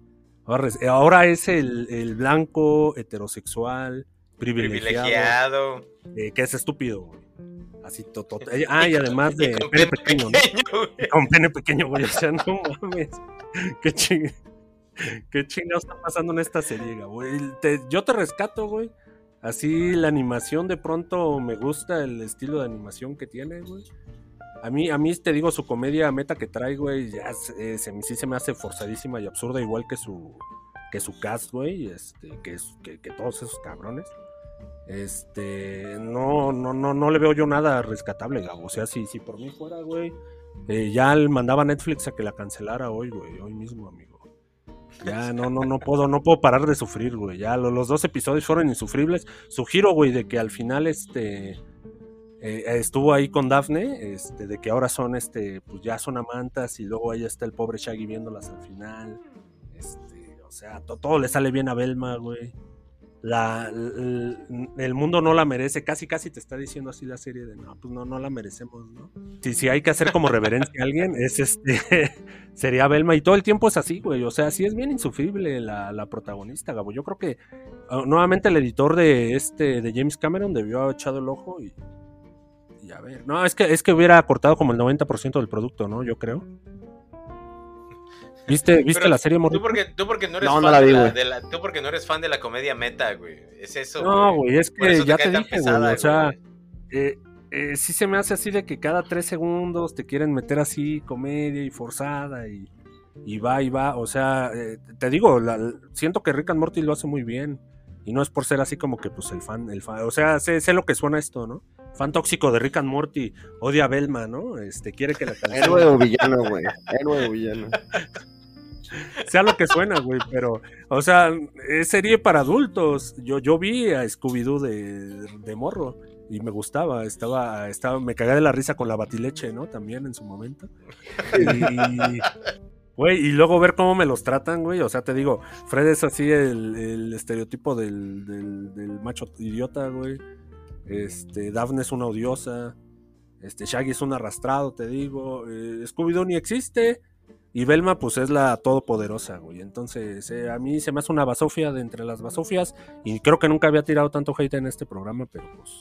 Ahora es, ahora es el, el blanco, heterosexual, privilegiado, Privilegiado. eh, que es estúpido, güey. Así, to- to- Ah, y además de Y con pene pequeño, ¿no? güey. Con pene pequeño, güey. O sea, no mames. Qué ching... Qué chingado está pasando en esta serie, güey. Te- yo te rescato, güey. Así la animación de pronto me gusta el estilo de animación que tiene, güey. A mí, a mí te digo, su comedia meta que trae, güey, ya se, eh, sí se me hace forzadísima y absurda, igual que su, que su cast, güey, este, que, que, que todos esos cabrones. Este, no, no, no, no le veo yo nada rescatable, Gabo. O sea, si, si por mí fuera, güey, eh, ya mandaba a Netflix a que la cancelara hoy, güey, hoy mismo, amigo. Ya no, no, no puedo, no puedo parar de sufrir, güey. Ya lo- los dos episodios fueron insufribles. Su giro, güey, de que al final, este, eh, estuvo ahí con Daphne, este, de que ahora son, este, pues ya son amantas y luego ahí está el pobre Shaggy viéndolas al final. Este, o sea, to- todo le sale bien a Belma, güey. El mundo no la merece, casi casi te está diciendo así la serie de no, pues no, no la merecemos, ¿no? Si, si hay que hacer como reverencia a alguien, es este, sería Belma, y todo el tiempo es así, güey, o sea, sí es bien insufrible la, la protagonista, Gabo, yo creo que ah, nuevamente el editor de este, de James Cameron debió haber echado el ojo y, y a ver, no, es que, es que hubiera cortado como el 90% del producto, ¿no? Yo creo. ¿Viste, ¿viste Pero la serie, Tú Morrito? porque, tú porque no eres No, no fan la de, la, güey. de la- tú porque no eres fan de la comedia meta, güey. Es eso. No, güey, es que ya te dije, pesada, güey, o sea, eh, eh, sí se me hace así de que cada tres segundos te quieren meter así comedia y forzada y, y va y va, o sea, eh, te digo, la- siento que Rick and Morty lo hace muy bien y no es por ser así como que pues el fan, el fan, o sea, sé, sé lo que suena esto, ¿no? Fan tóxico de Rick and Morty, odia a Belma, ¿no? Este, quiere que la canción Héroe o villano, güey. Héroe o villano. sea lo que suena, güey, pero, o sea, es serie para adultos. Yo, yo vi a Scooby-Doo de, de morro y me gustaba, estaba, estaba, me cagué de la risa con la batileche, ¿no? También en su momento. Y, güey, y luego ver cómo me los tratan, güey, o sea, te digo, Fred es así el, el estereotipo del, del, del macho idiota, güey. Este, Daphne es una odiosa. Este, Shaggy es un arrastrado, te digo. Eh, Scooby-Doo ni existe. Y Belma, pues es la todopoderosa, güey. Entonces, eh, a mí se me hace una basofia de entre las basofias. Y creo que nunca había tirado tanto hate en este programa, pero pues.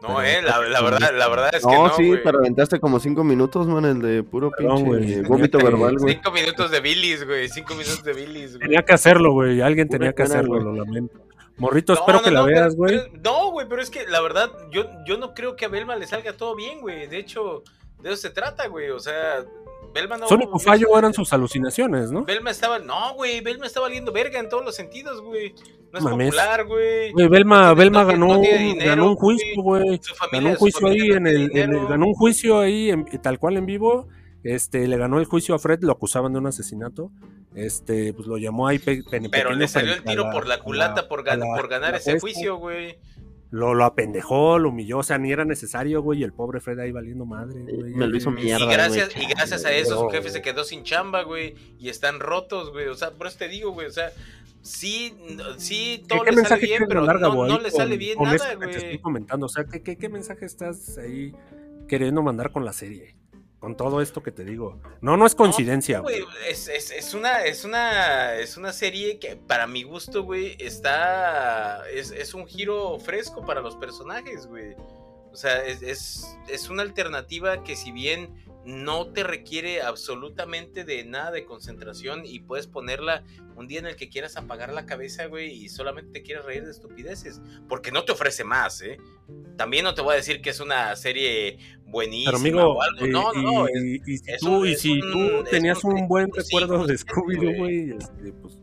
No, Pero- eh, la, la verdad, la verdad es que No, no, sí, güey. pero aventaste como cinco minutos, man, el de puro Perdón, pinche vómito verbal, güey. Cinco minutos de bilis, güey. Cinco minutos de bilis, güey. Tenía que hacerlo, güey. Alguien tenía que hacerlo, lo lamento. Morrito, No, espero no, que la veas, güey. No, güey, pero es que la verdad, yo, yo no creo que a Belma le salga todo bien, güey. De hecho, de eso se trata, güey. O sea, Belma no. Su único fallo eran sus alucinaciones, ¿no? Belma estaba. No, güey, Belma está valiendo verga en todos los sentidos, güey. No es Mames. popular, güey. Belma, No Belma no ganó, dinero, ganó un juicio, güey. Ganó un juicio ahí en el, en el- dinero. ganó un juicio ahí en- tal cual en vivo. Este, le ganó el juicio a Fred, lo acusaban de un asesinato. Este, pues lo llamó ahí pe- Pero le salió el tiro la- por la culata por, gan- a la- por ganar ese juicio, güey. lo, lo apendejó, lo humilló, o sea, ni era necesario, güey, y el pobre Fred ahí valiendo madre, güey. Me lo hizo mierda. Y gracias, güey. y gracias a eso su jefe se quedó sin chamba, güey, y están rotos, güey. O sea, por eso te digo, güey, o sea, sí, sí, ¿Qué, todo qué le sale bien, pero no, no le con- sale bien con nada, te estoy güey. comentando? O sea, ¿qué, qué, qué mensaje estás ahí queriendo mandar con la serie? Con todo esto que te digo. No, no es coincidencia, No, es, es, es una, es una, es una serie que para mi gusto, güey, está, es, es un giro fresco para los personajes, güey. O sea, es, es, es una alternativa que si bien no te requiere absolutamente de nada de concentración y puedes ponerla un día en el que quieras apagar la cabeza, güey, y solamente te quieres reír de estupideces, porque no te ofrece más, ¿eh? También no te voy a decir que es una serie buenísima Pero amigo, o algo, y, no, no, no, es- y- y si tú, y si un- tú es tenías un un buen recuerdo de Scooby-Doo, güey. este, pues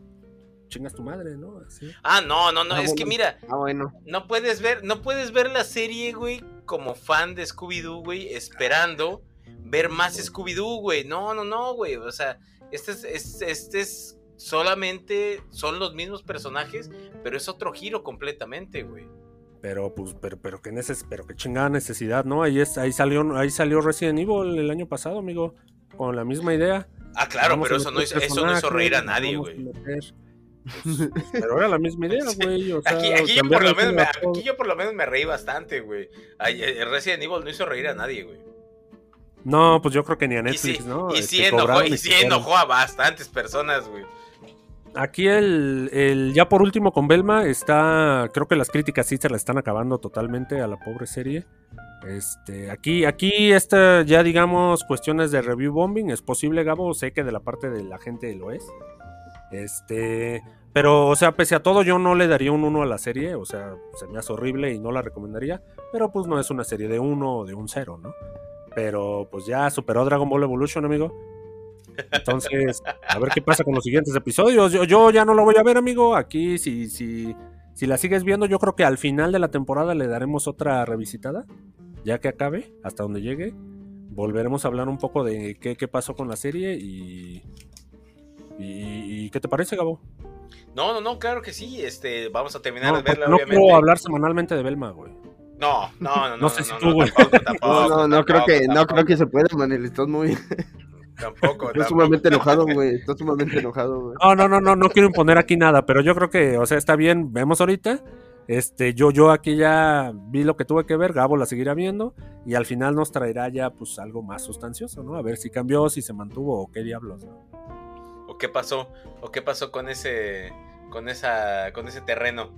chingas tu madre, ¿no? Así. Ah, no, no, no, Ah, es que mira, Ah, bueno. no puedes ver, no puedes ver la serie, güey, como fan de Scooby-Doo, güey, esperando ver más Scooby-Doo, güey. No, no, no, güey. O sea, este es, es- este es solamente, son los mismos personajes, pero es otro giro completamente, güey. Pero pues, pero, pero qué neces pero qué chingada necesidad, ¿no? Ahí es, ahí salió, ahí salió Resident Evil el año pasado, amigo, con la misma idea. Ah, claro, Vamos pero a eso no, hizo, eso no hizo reír a nadie, güey. Pues, pues, pero era la misma idea, güey. o sea, Aquí, aquí, yo por lo menos me, aquí yo por lo menos me reí bastante, güey. Ay, eh, Resident Evil no hizo reír a nadie, güey. No, pues yo creo que ni a Y Netflix, sí, ¿no? y Este, sí enojó, y sí enojó a bastantes personas, güey. Aquí el, el, ya por último con Belma está, creo que las críticas sí se la están acabando totalmente a la pobre serie. Este, aquí, aquí está ya digamos cuestiones de review bombing, es posible Gabo, sé que de la parte de la gente lo es. Este, pero o sea, pese a todo yo no le daría un 1 a la serie, o sea, se me hace horrible y no la recomendaría, pero pues no es una serie de 1 o de un 0, ¿no? Pero pues ya superó Dragon Ball Evolution, amigo. Entonces, a ver qué pasa con los siguientes episodios. Yo, yo ya no lo voy a ver, amigo. Aquí, si, si, si la sigues viendo, yo creo que al final de la temporada le daremos otra revisitada. Ya que acabe, hasta donde llegue. Volveremos a hablar un poco de qué, qué pasó con la serie y, y. y ¿Qué te parece, Gabo? No, no, no, claro que sí. Este, vamos a terminar No, de verla, no obviamente. puedo hablar semanalmente de Belma, güey. No, no, no, no. No sé si no, tú, güey. No, no, no creo que, no creo que se pueda, Manel. Estás muy, Tampoco, estás tampoco. sumamente enojado, güey. Estás sumamente enojado, güey. No, no, no, no, no quiero imponer aquí nada, pero yo creo que, o sea, está bien, vemos ahorita. Este, yo, yo aquí ya vi lo que tuve que ver, Gabo la seguirá viendo, y al final nos traerá ya pues algo más sustancioso, ¿no? A ver si cambió, si se mantuvo o qué diablos, ¿no? ¿O qué pasó? ¿O qué pasó con ese, con esa, con ese terreno?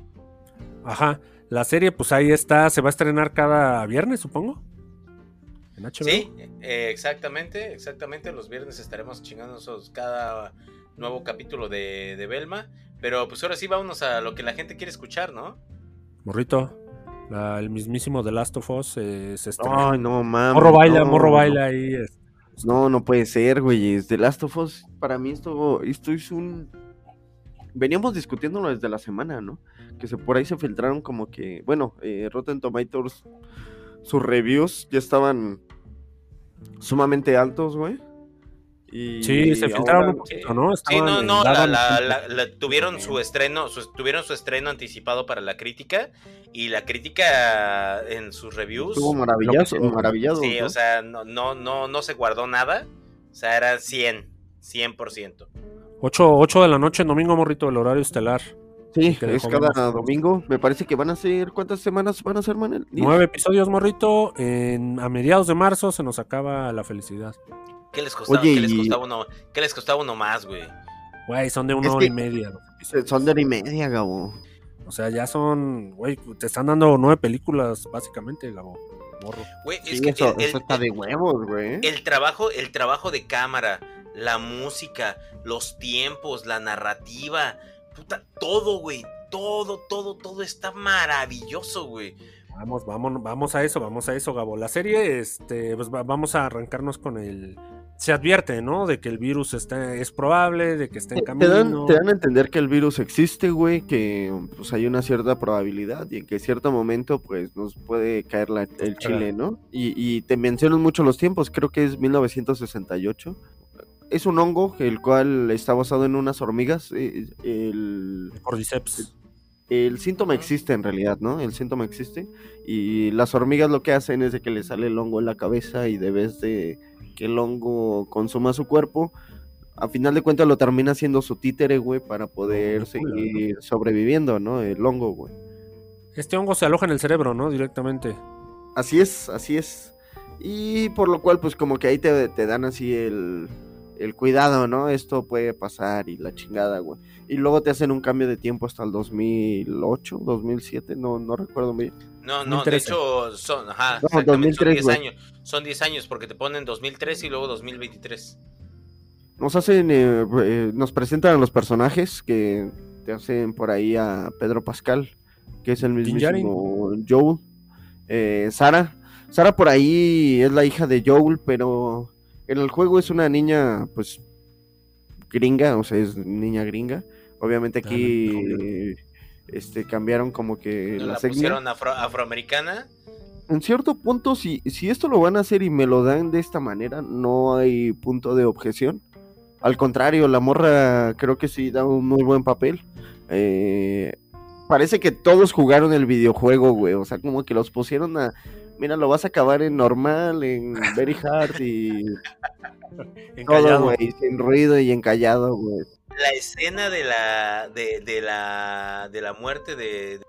Ajá. La serie, pues ahí está, se va a estrenar cada viernes, supongo. En HBO. Sí, eh, exactamente, exactamente. Los viernes estaremos chingándonos cada nuevo capítulo de, de Belma. Pero pues ahora sí vámonos a lo que la gente quiere escuchar, ¿no? Morrito. la- el mismísimo The Last of Us eh, se estrena. Ay, no, mames. morro baila, no, morro baila ahí. No, no puede ser, güey. Es The Last of Us, para mí esto, esto es un... Veníamos discutiéndolo desde la semana, ¿no? Que se, por ahí se filtraron como que, bueno, eh, Rotten Tomatoes, sus reviews ya estaban sumamente altos, güey. Y Sí, se filtraron ahora- un poquito, ¿no? Sí, Estaban no, en- no, la, la- la- la- tuvieron su estreno, su- tuvieron su estreno anticipado para la crítica y la crítica en sus reviews. Estuvo maravilloso, maravillado. Sí, ¿no? o sea, no, no, no, no se guardó nada. O sea, era 100, 100%. 8, 8 de la noche, domingo, morrito, el horario estelar. Sí, es cada menos- domingo. Me parece que van a ser, ¿cuántas semanas van a ser, Manel? ¿Diez? Nueve episodios, morrito. En, a mediados de marzo se nos acaba la felicidad. ¿Qué les costaba, Oye, qué les costaba uno, qué les costaba uno más, güey? Güey, son de una Es hora que- y media. Son de hora y media, Gabo. O sea, ya son, güey, te están dando nueve películas, básicamente, Gabo. Morro. Güey, Sí, es que eso, el, eso el- está de huevos, güey. el trabajo, el trabajo de cámara, la música, los tiempos, la narrativa, puta, todo, güey, todo, todo, todo está maravilloso, güey. Vamos, vamos, vamos a eso, vamos a eso, Gabo. La serie, este, pues va- vamos a arrancarnos con el. Se advierte, ¿no? De que el virus está, es probable, de que está en Te camino. dan, te dan a entender que el virus existe, güey, que pues hay una cierta probabilidad y en que cierto momento pues nos puede caer la- el chile, ¿no? Y, y te mencionan mucho los tiempos, creo que es 1968. Es un hongo el cual está basado en unas hormigas. eh, El, Cordyceps. el síntoma existe en realidad, ¿no? El síntoma existe y las hormigas lo que hacen es de que le sale el hongo en la cabeza y debes de que el hongo consuma su cuerpo, a final de cuentas lo termina siendo su títere, güey, para poder seguir sobreviviendo, ¿no? El hongo, güey. Este hongo se aloja en el cerebro, ¿no? Directamente. Así es, así es. Y por lo cual, pues como que ahí te, te dan así el, el cuidado, ¿no? Esto puede pasar y la chingada, güey. Y luego te hacen un cambio de tiempo hasta el 2008, 2007, no, no recuerdo bien. No, no, de hecho son, ajá, no, 2003, son 10 años. Son 10 años porque te ponen 2003 y luego 2023. Nos hacen, eh, eh, nos presentan a los personajes que te hacen por ahí a Pedro Pascal, que es el mismo Joel. Eh, Sara, Sara por ahí es la hija de Joel, pero en el juego es una niña, pues, gringa, o sea, es niña gringa. Obviamente aquí este, cambiaron como que la, pusieron afroamericana. En cierto punto, si, si esto lo van a hacer y me lo dan de esta manera, no hay punto de objeción. Al contrario, la morra creo que sí da un muy buen papel. Eh, parece que todos jugaron el videojuego, güey. O sea, como que los pusieron a mira, lo vas a acabar en normal, en very hard y todo, güey, sin ruido y encallado, güey. La escena de la de, la de la muerte de,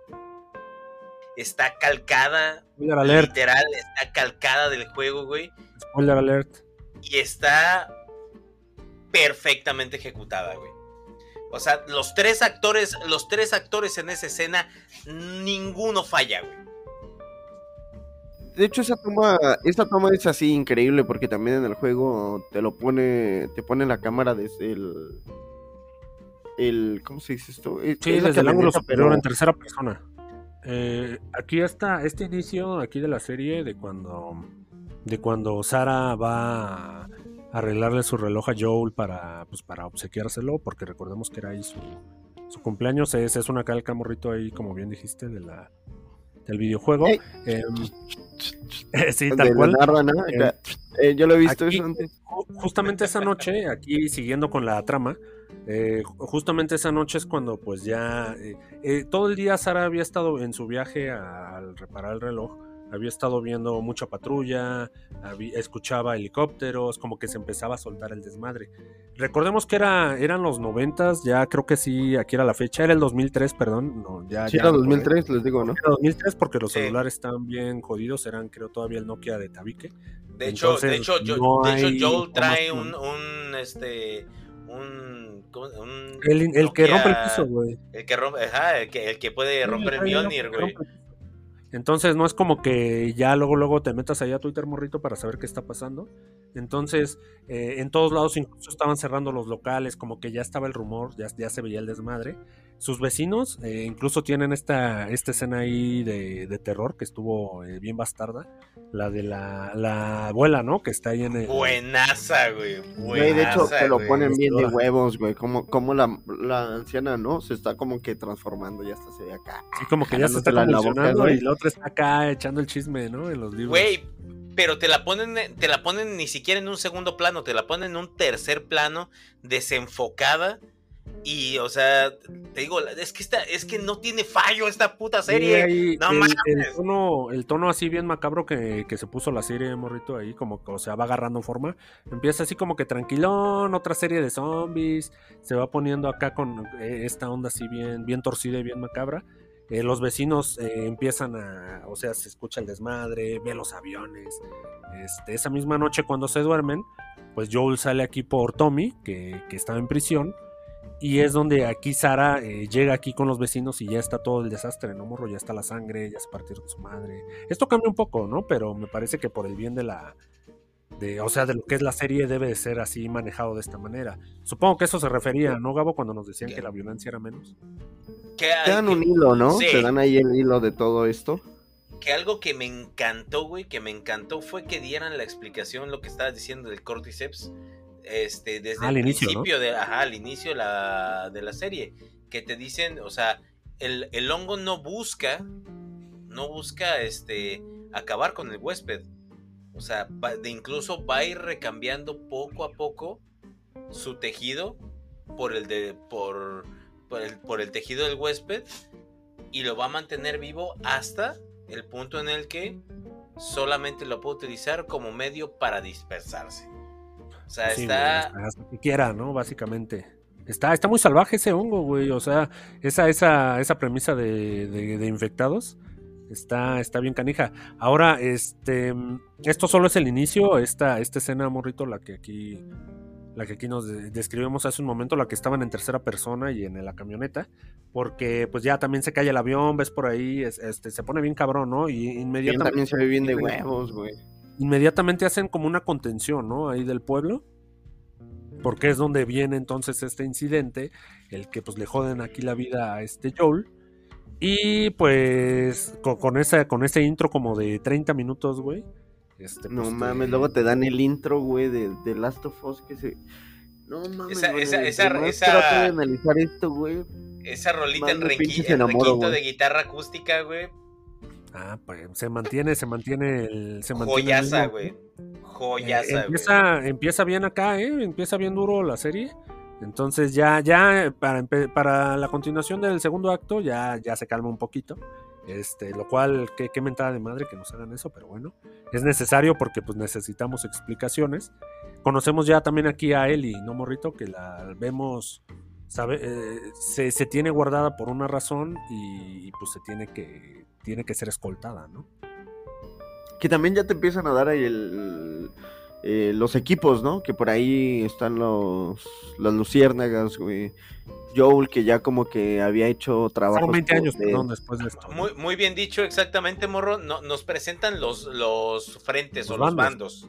está calcada, literal, está calcada del juego, güey. Spoiler alert. Y está perfectamente ejecutada, güey. O sea, los tres actores, los tres actores en esa escena, ninguno falla, güey. De hecho, esa toma, esta toma es así increíble porque también en el juego te lo pone, te pone la cámara desde el, el, ¿cómo se dice esto? Sí, desde el ángulo superior en tercera persona. Eh, aquí está este inicio aquí de la serie de cuando, de cuando Sara va a arreglarle su reloj a Joel para, pues, para obsequiárselo, porque recordemos que era ahí su, su cumpleaños. Es, es una calca morrito ahí, como bien dijiste, de la, del videojuego. Em, sí, tal cual. Eh, eh, yo lo he visto eso antes. Justamente esa noche, aquí siguiendo con la trama, eh, justamente esa noche es cuando pues ya todo el día Sara había estado en su viaje al reparar el reloj había estado viendo mucha patrulla, escuchaba helicópteros, como que se empezaba a soltar el desmadre. Recordemos que era, eran los noventas, ya creo que sí, aquí era la fecha, era el 2003, perdón. No, ya, sí, era 2003, les digo, ¿no? Era 2003 porque los celulares estaban bien jodidos, eran creo todavía el Nokia de tabique. De hecho, de hecho, yo, Joel trae un, un, este, un, un el, el que rompe el piso, güey. El que rompe, ajá, el que, el que puede romper el Mjolnir, güey. Entonces no es como que ya luego luego te metas allá a Twitter morrito para saber qué está pasando. Entonces eh, en todos lados incluso estaban cerrando los locales, como que ya estaba el rumor, ya, ya se veía el desmadre. Sus vecinos eh, incluso tienen esta, esta escena ahí de, terror que estuvo eh, bien bastarda. La de la, abuela, ¿no? Que está ahí en el... Buenaza, güey. Buenaza, de hecho, se lo ponen bien de huevos, güey. Como, como la, la, anciana, ¿no? Se está como que transformando, ya está se ve acá. Sí, como que ya se está convulsionando y la otra está acá echando el chisme, ¿no? En los libros. Güey, pero te la ponen, te la ponen ni siquiera en un segundo plano, te la ponen en un tercer plano, desenfocada y, o sea, te digo, es que esta, es que no tiene fallo esta puta serie. no el, el, tono, el tono así bien macabro que, se puso la serie, morrito, ahí, como que, o sea, va agarrando forma. Empieza así como que tranquilón, otra serie de zombies. Se va poniendo acá con eh, esta onda así bien, bien torcida y bien macabra. Eh, los vecinos eh, empiezan a, o sea, se escucha el desmadre, ve los aviones. Este, esa misma noche cuando se duermen, pues Joel sale aquí por Tommy, que, que estaba en prisión y es donde aquí Sara eh, llega aquí con los vecinos y ya está todo el desastre, ¿no, morro? Ya está la sangre, ya se partieron su madre. Esto cambia un poco, ¿no? Pero me parece que por el bien de la... De, o sea, de lo que es la serie debe de ser así manejado de esta manera. Supongo que eso se refería, ¿no, Gabo? Cuando nos decían que la violencia era menos. Que Te dan un hilo, ¿no? Te dan ahí el hilo de todo esto. Que algo que me encantó, güey, que me encantó fue que dieran la explicación, lo que estabas diciendo del cordyceps este, desde el principio de, al inicio de la, de la serie, que te dicen, o sea, el, el, hongo no busca, no busca este, acabar con el huésped. O sea, de incluso va a ir recambiando poco a poco su tejido por el de por, por el, por el tejido del huésped y lo va a mantener vivo hasta el punto en el que solamente lo puede utilizar como medio para dispersarse. O sea, está... hasta que quiera, ¿no? Básicamente. Está, está muy salvaje ese hongo, güey. O sea, esa, esa, esa premisa de, de, infectados está, está bien canija. Ahora, este, esto solo es el inicio, esta, esta escena, morrito, la que aquí la que aquí nos describimos hace un momento, la que estaban en tercera persona y en la camioneta, porque pues ya también se cae el avión, ves por ahí, este, se pone bien cabrón, ¿no? Y inmediatamente... También se ve bien de huevos, güey. Inmediatamente hacen como una contención, ¿no? Ahí del pueblo, porque es donde viene entonces este incidente, el que pues le joden aquí la vida a este Joel. Y pues con, con, con ese intro como de 30 minutos, güey, este, no pues, mames, luego te dan el intro, güey, de, de, Last of Us que se. No mames, esa, esa, esa, esa... de analizar esto, güey. Esa rolita en, requinto de guitarra acústica, güey. Ah, pues se mantiene, se mantiene el. Se Joyaza, güey. Joyaza, eh, empieza, empieza bien acá, ¿eh? Empieza bien duro la serie. Entonces ya, ya, para, para la continuación del segundo acto, ya, ya se calma un poquito. Este, lo cual, qué, qué mentada de madre que nos hagan eso, pero bueno, es necesario porque pues necesitamos explicaciones. Conocemos ya también aquí a Eli, ¿no, Morrito? Que la vemos, sabe, eh, se, se, tiene guardada por una razón y, pues se tiene que, tiene que ser escoltada, ¿no? Que también ya te empiezan a dar ahí el, eh, los equipos, ¿no? Que por ahí están los las luciérnagas, güey. Joel, que ya como que había hecho trabajo. 20 años, perdón, después de esto. Muy, muy bien dicho, exactamente, Morro. No, nos presentan los, los frentes o los bandos.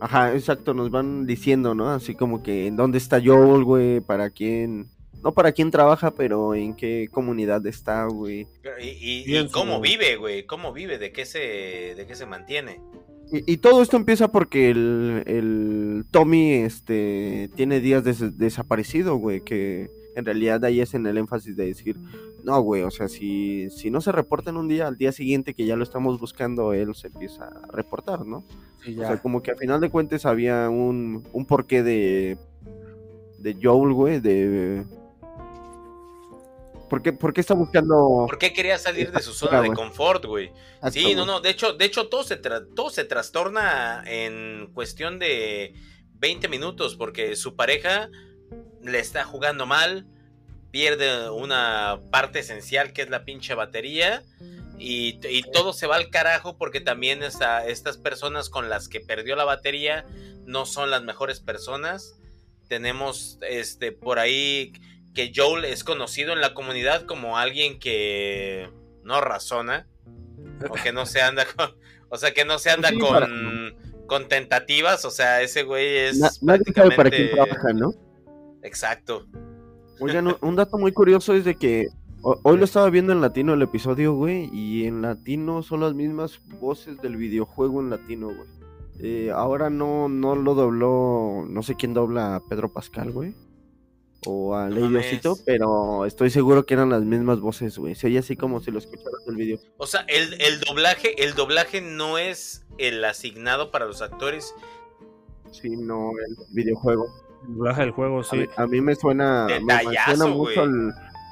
Ajá, exacto, nos van diciendo, ¿no? Así como que en dónde está Joel, güey, para quién. No para quién trabaja, pero en qué comunidad está, güey. Y, y, cómo vive, güey, cómo vive, de qué se, de qué se mantiene. Y, todo esto empieza porque el, el Tommy este, tiene días desaparecido, güey, que en realidad ahí es en el énfasis de decir, no, güey, o sea, si, si no se reporta en un día, al día siguiente que ya lo estamos buscando, él se empieza a reportar, ¿no? O sea, como que a final de cuentas había un, un porqué de, de Joel, güey, de... ¿Por qué, ¿Por qué, está buscando.? ¿Por qué quería salir de su zona de confort, güey? Sí, no, no. De hecho, de hecho todo, se todo se trastorna en cuestión de 20 minutos. Porque su pareja le está jugando mal, pierde una parte esencial que es la pinche batería. Y, todo se va al carajo porque también estas personas con las que perdió la batería no son las mejores personas. Tenemos este por ahí que Joel es conocido en la comunidad como alguien que no razona o que no se anda con, o sea, que no se anda con, con tentativas, o sea, ese güey es nadie sabe para quién trabaja, ¿no? Exacto. Oigan, un dato muy curioso es de que hoy lo estaba viendo en latino el episodio, güey, y en latino son las mismas voces del videojuego en latino, güey. Eh, ahora no, no lo dobló, no sé quién dobla a Pedro Pascal, güey. O a Lady pero estoy seguro que eran las mismas voces, güey. Se oye así como si lo escucharas el video. O sea, el, el doblaje, el doblaje no es el asignado para los actores. Sino el videojuego. Baja el juego, sí. A mí, me suena, mucho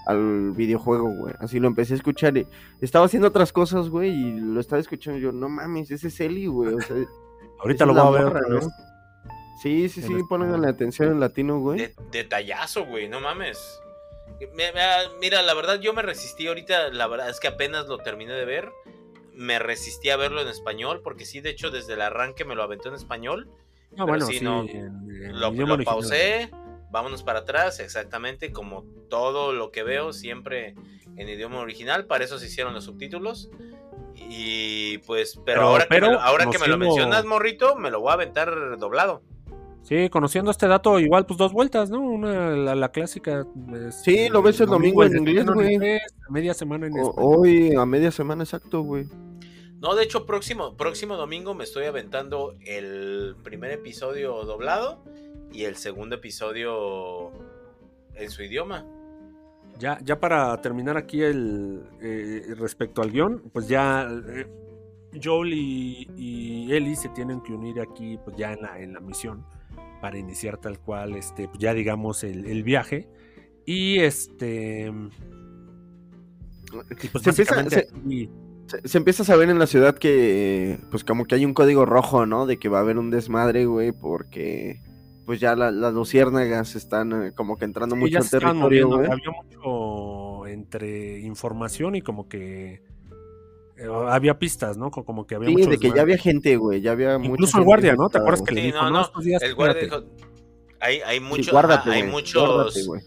al, videojuego, güey. Así lo empecé a escuchar y estaba haciendo otras cosas, güey, y lo estaba escuchando yo, no mames, ese es Eli, güey. Ahorita lo voy a ver ¿no? Sí, sí, sí, ponen la atención en latino, güey. detallazo, güey, no mames. Mira, la verdad yo me resistí ahorita, la verdad es que apenas lo terminé de ver. Me resistí a verlo en español, porque sí, de hecho, desde el arranque me lo aventó en español. Ah, bueno, sí, no, lo, pausé, vámonos para atrás, exactamente como todo lo que veo siempre en idioma original, para eso se hicieron los subtítulos. Y pues, pero, ahora, que, me, ahora que me lo mencionas, morrito, me lo voy a aventar doblado. Sí, conociendo este dato, igual pues dos vueltas, ¿no? Una, la, clásica. sí, lo ves el domingo, en inglés, güey. media semana en español. Hoy, a media semana exacto, güey. No, de hecho, próximo, próximo domingo me estoy aventando el primer episodio doblado y el segundo episodio en su idioma. Ya, ya para terminar aquí el eh, respecto al guion, pues ya eh, Joel y, y, Ellie se tienen que unir aquí, pues ya en la, en la misión para iniciar tal cual, este, pues ya digamos el, el viaje y este Y pues Se empieza- básicamente se- aquí- Se, se empieza a saber en la ciudad que, pues como que hay un código rojo, ¿no? De que va a haber un desmadre, güey, porque pues ya la- las luciérnagas están eh, como que entrando sí, mucho al territorio, güey. Había mucho entre información y como que eh, había pistas, ¿no? Co- Como que había Sí, mucho de que ya había gente, güey, ya había mucha Incluso el gente guardia, ¿no? ¿Te acuerdas que le Sí, dijo, no, no, no, días El guardia cuídate"? dijo, hay, hay Sí, mucho, guárdate, hay güey, muchos, guárdate, güey.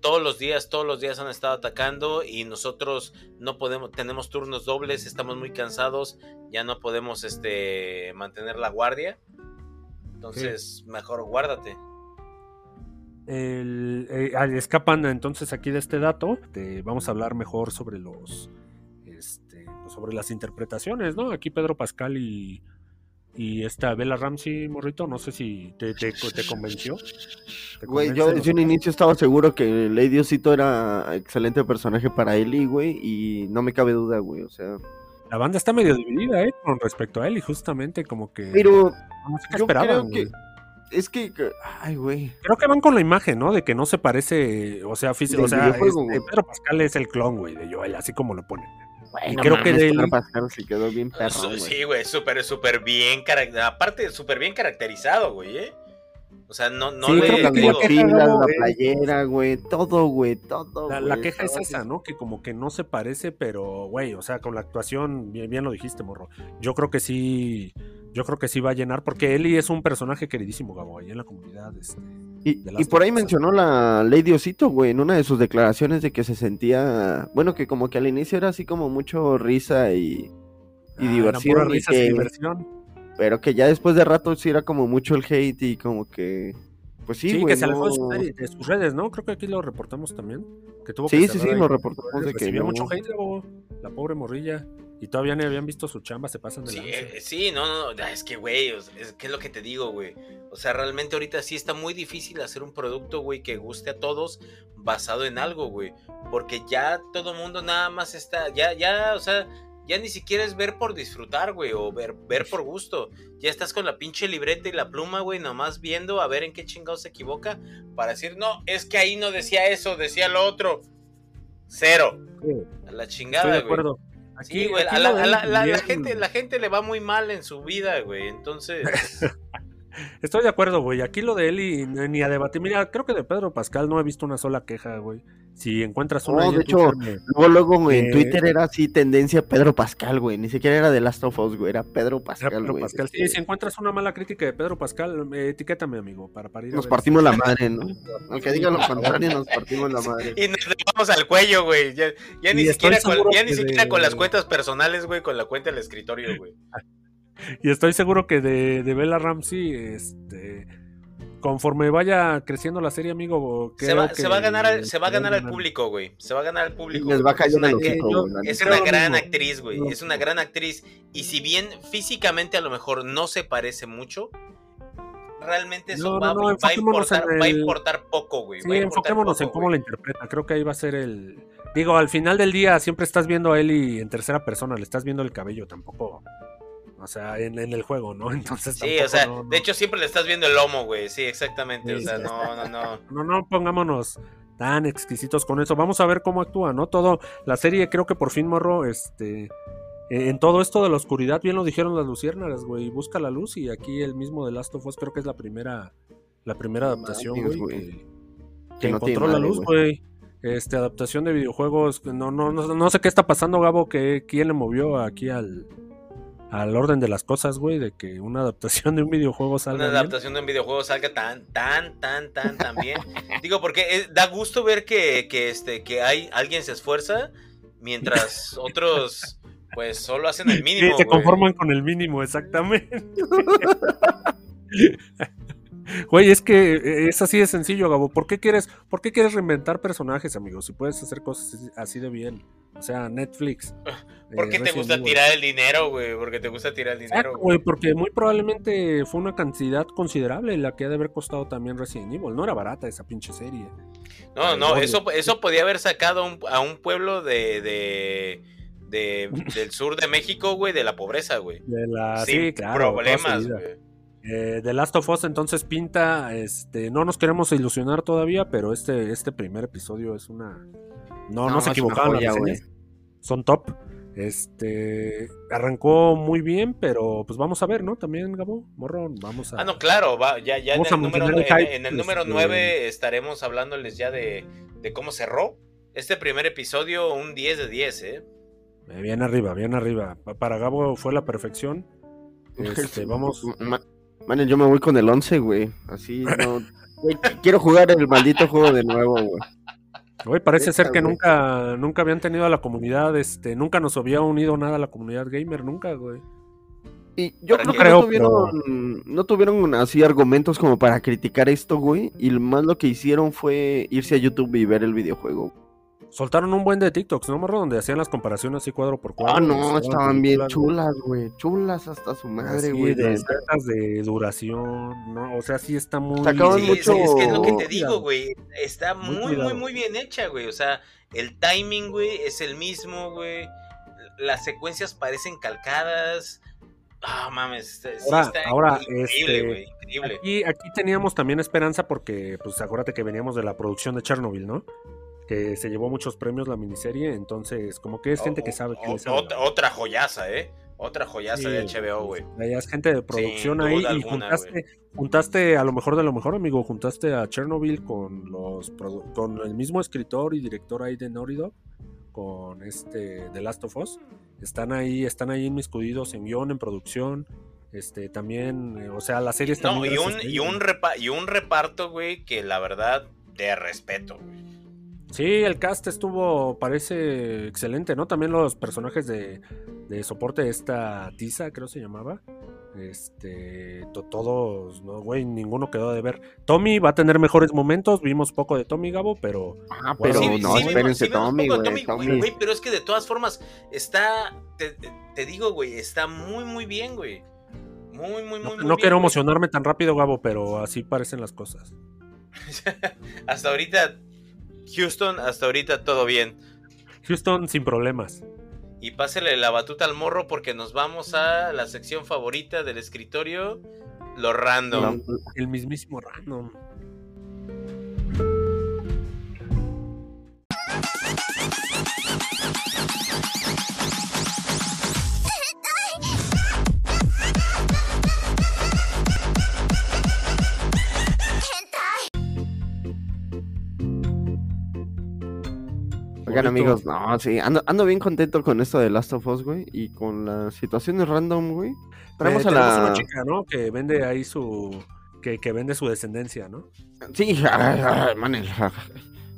Todos los días, todos los días han estado atacando y nosotros no podemos, tenemos turnos dobles, estamos muy cansados, ya no podemos este mantener la guardia. Entonces, mejor guárdate. El- eh, escapan entonces aquí de este dato. te- vamos a hablar mejor sobre los. Este, pues, sobre las interpretaciones, ¿no? Aquí Pedro Pascal y. Y esta Bella Ramsey, morrito, no sé si te, te, te convenció. ¿Te Güey, yo desde un inicio estaba seguro que Lady Osito era excelente personaje para Ellie, güey, y no me cabe duda, güey, o sea... La banda está medio dividida, ¿eh? Con respecto a y justamente como que. Pero no sé qué yo esperaban, creo güey. que... Es que... Ay, güey. Creo que van con la imagen, ¿no? De que no se parece, o sea, físico, o sea, este, güey. Pedro Pascal es el clon, güey, de Joel, así como lo ponen. Y creo que mames, de Pedro él- Pascal se quedó bien perro, Su- güey. sí, güey, súper, súper bien, carac- aparte, súper bien caracterizado, güey, ¿eh? O sea, no, no Sí, le creo que las digo- mochilas, la playera, güey, todo, güey, todo. La, la queja es esa. ¿no? Que como que no se parece, pero, güey, o sea, con la actuación, bien, bien lo dijiste, morro. Yo creo que sí, yo creo que sí va a llenar, porque Eli es un personaje queridísimo, Gabo, ahí en la comunidad. Este. Y, y por ahí mencionó la Lady Osito, güey, en una de sus declaraciones de que se sentía, bueno, que como que al inicio era así como mucho risa y, y Ah, diversión, puras y que- diversión. pero que ya después de rato sí era como mucho el hate y como que, pues sí, Sí, güey. que se alejó de, no- de sus redes, ¿no? Creo que aquí lo reportamos también. Que tuvo Sí, que sí, sí, lo reportamos de que recibió no. mucho hate, la pobre morrilla. Y todavía ni habían visto su chamba, se pasan de Sí, lanza. eh, sí, no, no, no, es que, güey, es que es lo que te digo, güey. O sea, realmente ahorita sí está muy difícil hacer un producto, güey, que guste a todos basado en algo, güey. Porque ya todo mundo nada más está, ya, ya, o sea, ya ni siquiera es ver por disfrutar, güey, o ver, ver por gusto. Ya estás con la pinche libreta y la pluma, güey, nomás viendo a ver en qué chingados se equivoca para decir, no, es que ahí no decía eso, decía lo otro. Cero. Sí, A la Estoy chingada, de güey. Acuerdo. Sí, güey, aquí a la, a gente, la gente le va muy mal en su vida, güey. Entonces, Estoy de acuerdo, güey. Aquí lo de Eli ni ni a debatir. Mira, creo que de Pedro Pascal no he visto una sola queja, güey. Si encuentras una. No, de hecho, me- Luego, luego, en Eh, Twitter era así tendencia Pedro Pascal, güey. Ni siquiera era de Last of Us, güey. Era Pedro Era Pascal, Pedro güey. Pascal. Sí, Este, si encuentras una mala crítica de Pedro Pascal, eh, etiquétame, amigo, para, para ir Nos partimos la madre, ¿no? Aunque diga lo contrario, nos partimos la madre. y nos vamos al cuello, güey. Ya, ya ni Y estoy siquiera, con, seguro ya ni que siquiera de- con las cuentas personales, güey, con la cuenta del escritorio, güey. Y estoy seguro que de, de Bella Ramsey, este. Conforme vaya creciendo la serie, amigo, Se creo va, que se va a ganar, al- se va a va ganar al público, güey. Se va a ganar al público. Les va a caer es una, que- yo- es una gran mismo. actriz, güey. Es una gran actriz. Y si bien físicamente a lo mejor no se parece mucho, realmente eso No, va, no, no, va a importar, va a poco, güey. Sí, va enfoquémonos poco, en cómo güey. la interpreta. Creo que ahí va a ser el. Digo, al final del día siempre estás viendo a Eli en tercera persona, le estás viendo el cabello tampoco. O sea, en, en el juego, ¿no? Entonces Sí, tampoco, o sea, no, no. de hecho siempre le estás viendo el lomo, güey. Sí, exactamente. O sea, sí. no, no, no. No, no pongámonos tan exquisitos con eso. Vamos a ver cómo actúa, ¿no? Todo, la serie creo que por fin, morro, este, eh, en todo esto de la oscuridad, bien lo dijeron las luciérnagas, güey, busca la luz y aquí el mismo de Last of Us creo que es la primera, la primera adaptación, güey, güey. que, Que no encontró la madre, luz, güey. güey. Este, adaptación de videojuegos, no, no, no, no sé qué está pasando, Gabo, que quién le movió aquí al, al orden de las cosas, güey, de que una adaptación de un videojuego salga Una bien. adaptación de un videojuego salga tan, tan, tan, tan, tan bien. Digo, porque eh, da gusto ver que, que, este, que hay alguien se esfuerza mientras otros, pues, solo hacen el Sí, mínimo. se güey. conforman con el mínimo, exactamente. Güey, es que eh, es así de sencillo, Gabo. ¿Por qué quieres, por qué quieres reinventar personajes, amigo? Si puedes hacer cosas así- de bien. O sea, Netflix. ¿Por eh, qué te gusta Evil. tirar el dinero, güey? Porque te gusta tirar el dinero, güey. porque muy probablemente fue una cantidad considerable la que ha de haber costado también Resident Evil. No era barata esa pinche serie. No, no, Obvio. eso, eso podía haber sacado a un, a un pueblo de, de, de- del sur de México, güey, de la pobreza, güey. De la, Sin sí, claro. problemas, güey. Eh, The Last of Us entonces pinta, este, no nos queremos ilusionar todavía, pero este, este primer episodio es una... No, no, No, se equivocaron joya, son top. Este arrancó muy bien, pero pues vamos a ver, ¿no? También, Gabo, Morrón, vamos a. Ah, no, claro, va, ya, ya en el, número, el en- hype, en el número este- 9 estaremos hablándoles ya de, de cómo cerró. Este primer episodio, un 10 de 10, ¿eh? Eh, bien arriba, bien arriba. Pa- Para Gabo fue la perfección. Este, vamos. Ma- Man, yo me voy con el 11, güey. Así no. Güey, quiero jugar el maldito juego de nuevo, güey. Hoy parece ser que güey. nunca, nunca habían tenido a la comunidad, este, nunca nos había unido nada a la comunidad gamer, nunca, güey. Y yo creo que- creo, no tuvieron, no tuvieron así argumentos como para criticar esto, güey. Y más lo que hicieron fue irse a YouTube y ver el videojuego. Soltaron un buen de TikToks, ¿no, Morro? Donde hacían las comparaciones así cuadro por cuadro. Ah, no, estaban bien chulas, güey. Chulas hasta su madre, güey. de de- escenas de duración, ¿no? O sea, sí está muy... Sacaban Sí, mucho- sí, es que es lo que te digo, güey. Está Muy muy, muy, bien hecha, güey. O sea, el timing, güey, es el mismo, güey. Las secuencias parecen calcadas. Ah, mames. está- sí Ahora- está ahora, increíble, este, güey. Increíble. Aquí, aquí teníamos también esperanza porque, pues acuérdate que veníamos de la producción de Chernobyl, ¿no? Que se llevó muchos premios la miniserie, entonces como que es gente que sabe que otra, otra joyaza, ¿eh? Otra joyaza de Sí, HBO, güey. Es gente de producción ahí y alguna, juntaste, juntaste a lo mejor de lo mejor, amigo, juntaste a Chernobyl con los con el mismo escritor y director ahí de Dog, con este The Last of Us. Están ahí, están ahí inmiscuidos en guion, en producción. Este, también, eh, o sea, la serie está No, muy y un, y, un repa- y un reparto, güey, que la verdad, de respeto, güey. Sí, el cast estuvo, parece excelente, ¿no? También los personajes de, de soporte, esta Tisa, creo se llamaba. Este, to- todos, no, güey, ninguno quedó de ver. Tommy va a tener mejores momentos, vimos poco de Tommy Gabo, pero Ah, Bueno, pero sí, no, sí, espérense, vimos Tommy, güey. Tommy, Tommy. güey, pero es que de todas formas, está, te, te digo, güey, está muy, muy bien, güey. Muy, muy, muy, no, muy no bien, quiero güey. emocionarme tan rápido, Gabo, pero así parecen las cosas. hasta ahorita, Houston, hasta ahorita todo bien. Houston sin problemas. Y pásele la batuta al morro porque nos vamos a la sección favorita del escritorio, lo random. El mismísimo random. Oigan, amigos, no, sí, ando, ando bien contento con esto de Last of Us, güey. Y con las situaciones random, güey. Traemos Eh, a la. una chica, ¿no? Que vende ahí su. Que, que vende su descendencia, ¿no? Sí, man,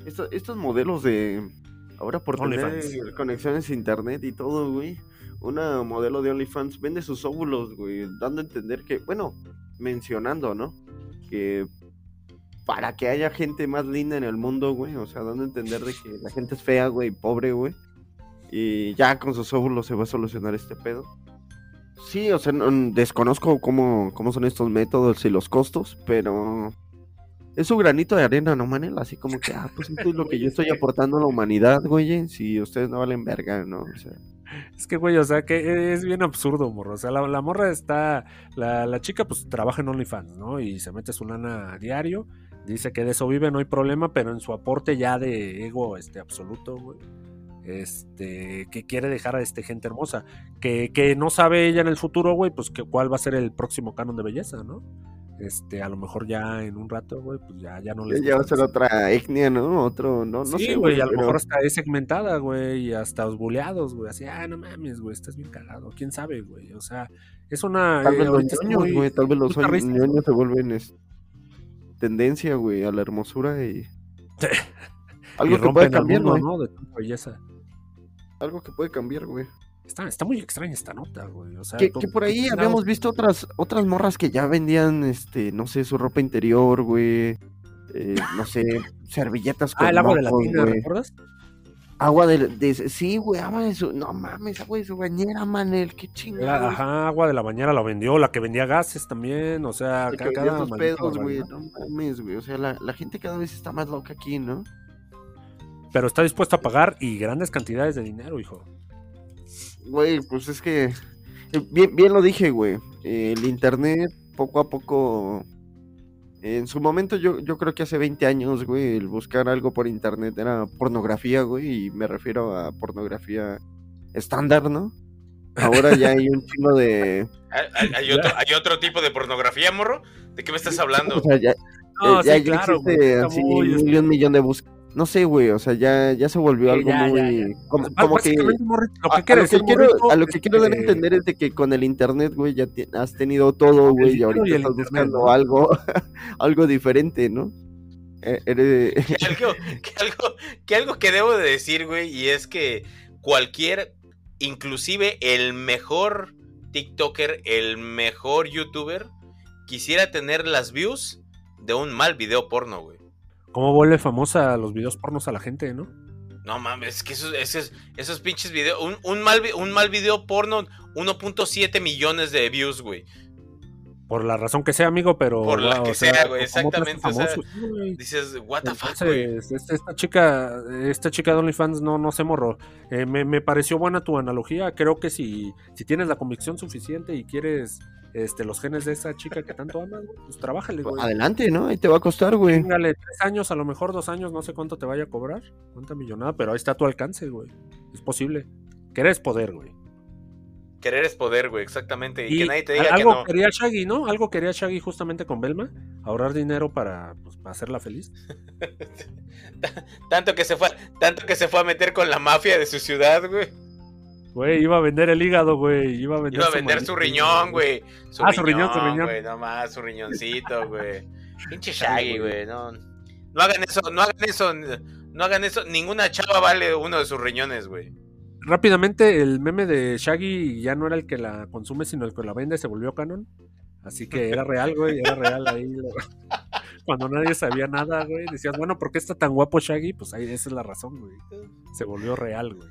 Estos, estos modelos de. Ahora por tener OnlyFans. conexiones a internet y todo, güey. Una modelo de OnlyFans vende sus óvulos, güey. Dando a entender que, bueno, mencionando, ¿no? Que para que haya gente más linda en el mundo, güey. O sea, dando a entender de que la gente es fea, güey, pobre, güey. Y ya con sus óvulos se va a solucionar este pedo. Sí, o sea, no- desconozco cómo, cómo son estos métodos y los costos, pero es su granito de arena, ¿no, Manel? Así como que, ah, pues esto es lo que yo estoy aportando a la humanidad, güey, si ustedes no valen verga, ¿no? O sea, Es que, güey, o sea, que es bien absurdo, morro. O sea, la, la morra está. La, la chica, pues, trabaja en OnlyFans, ¿no? Y se mete su lana a diario. Dice que de eso vive, no hay problema, pero en su aporte ya de ego este, absoluto, güey. Este, que quiere dejar a este gente hermosa. Que, que no sabe ella en el futuro, güey, pues que cuál va a ser el próximo canon de belleza, ¿no? Este, a lo mejor ya en un rato, güey, pues ya, ya no les ya va a ser otra etnia, ¿no? Otro, no, no sí, sé, güey, a lo pero- mejor hasta es segmentada, güey, y hasta osbuleados, güey, así, ah, no mames, güey, estás bien cagado, quién sabe, güey, o sea, es una... Tal eh, vez los muy- güey, tal vez los ñoños se vuelven es, tendencia, güey, a la hermosura y... y Algo que puede cambiar, mundo, güey. ¿no? De belleza. Algo que puede cambiar, güey. Está, está muy extraña esta nota, güey, o sea... Que, ¿cómo- que por ahí habíamos visto otras otras morras que ya vendían, este, no sé, su ropa interior, güey. eh, no sé, servilletas con Ah, el agua de la tina. ¿recuerdas? Agua de, de- sí, güey, agua de su, no mames, agua de su bañera, manel, qué chingada. ajá, agua de la bañera la vendió, la que vendía gases también, o sea, cada maldita pedos, güey, no mames, güey, o sea, la, la gente cada vez está más loca aquí, ¿no? Pero está dispuesto a pagar y grandes cantidades de dinero, hijo. Güey, pues es que, eh, bien, bien lo dije, güey, eh, el internet poco a poco En su momento yo, yo creo que hace 20 años, güey, el buscar algo por internet era pornografía, güey, y me refiero a pornografía estándar, ¿no? Ahora ya hay un chingo de... ¿Hay, hay otro, ¿Hay otro tipo de pornografía, morro? ¿De qué me estás hablando? O sea, ya, No, eh, ya, sí, ya claro, existe güey, así muy, un millón, millón de búsquedas. No sé, güey, o sea, ya, ya se volvió Sí, algo ya, muy... ya. Como, que... lo A, que a lo que quiero, a lo que quiero dar a que- entender es de que con el internet, güey, ya has tenido todo, güey, y ahorita y estás internet, buscando ¿no? algo, algo diferente, ¿no? Eh, eres- que algo, que algo, que algo que debo de decir, güey, y es que cualquier, inclusive el mejor TikToker, el mejor YouTuber, quisiera tener las views de un mal video porno, güey. ¿Cómo vuelve famosa los videos pornos a la gente, no? No mames, es que esos, esos, esos pinches videos, un, un mal, un mal video porno, 1.7 millones de views, güey. Por la razón que sea, amigo, pero. Por la wow, que o sea, güey, ¿cómo te haces exactamente, o sea, famoso? Sí, güey. Dices, what the fuck, güey. Este- esta chica, esta chica de OnlyFans no, no se morró. Eh, me, me pareció buena tu analogía. Creo que si, si tienes la convicción suficiente y quieres este, los genes de esa chica que tanto amas, güey, pues trabájale, güey. Adelante, ¿no? Ahí te va a costar, güey. Téngale tres años, a lo mejor dos años, no sé cuánto te vaya a cobrar, cuánta millonada, pero ahí está a tu alcance, güey. Es posible. Querés poder, güey. Querer es poder, güey, exactamente. Y, Y que nadie te diga que algo no. quería Shaggy, ¿no? Algo quería Shaggy justamente con Belma, ahorrar dinero para, pues, para hacerla feliz. Tanto que se fue, tanto que se fue a meter con la mafia de su ciudad, güey. Güey, iba a vender el hígado, güey. Iba a vender, Iba a vender su riñón, güey. Su Ah, su riñón, su riñón. güey, no más, su riñoncito, güey. Pinche Shaggy, güey, no. No hagan eso, no hagan eso, no hagan eso. Ninguna chava vale uno de sus riñones, güey. Rápidamente, el meme de Shaggy ya no era el que la consume, sino el que la vende, se volvió canon. Así que era real, güey, era real ahí. Cuando nadie sabía nada, güey, decías, bueno, ¿por qué está tan guapo Shaggy? Pues ahí esa es la razón, güey. Se volvió real, güey.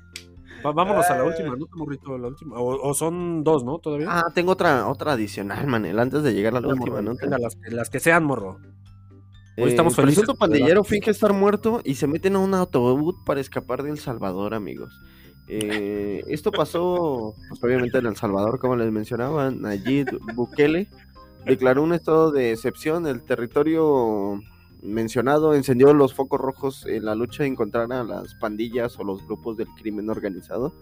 Vámonos a la última, ¿no, morrito? La última. O, o son dos, ¿no? Todavía. Ah, tengo otra, otra adicional, Manel, antes de llegar a la última, ¿no? venga, las, las que sean, morro. Hoy Eh, estamos el felices. presunto pandillero finge estar muerto y se meten a un autobús para escapar de El Salvador, amigos. Eh, esto pasó, pues, obviamente, en El Salvador, como les mencionaba. Nayib Bukele declaró un estado de excepción. El territorio mencionado encendió los focos rojos en la lucha de encontrar a las pandillas o los grupos del crimen organizado.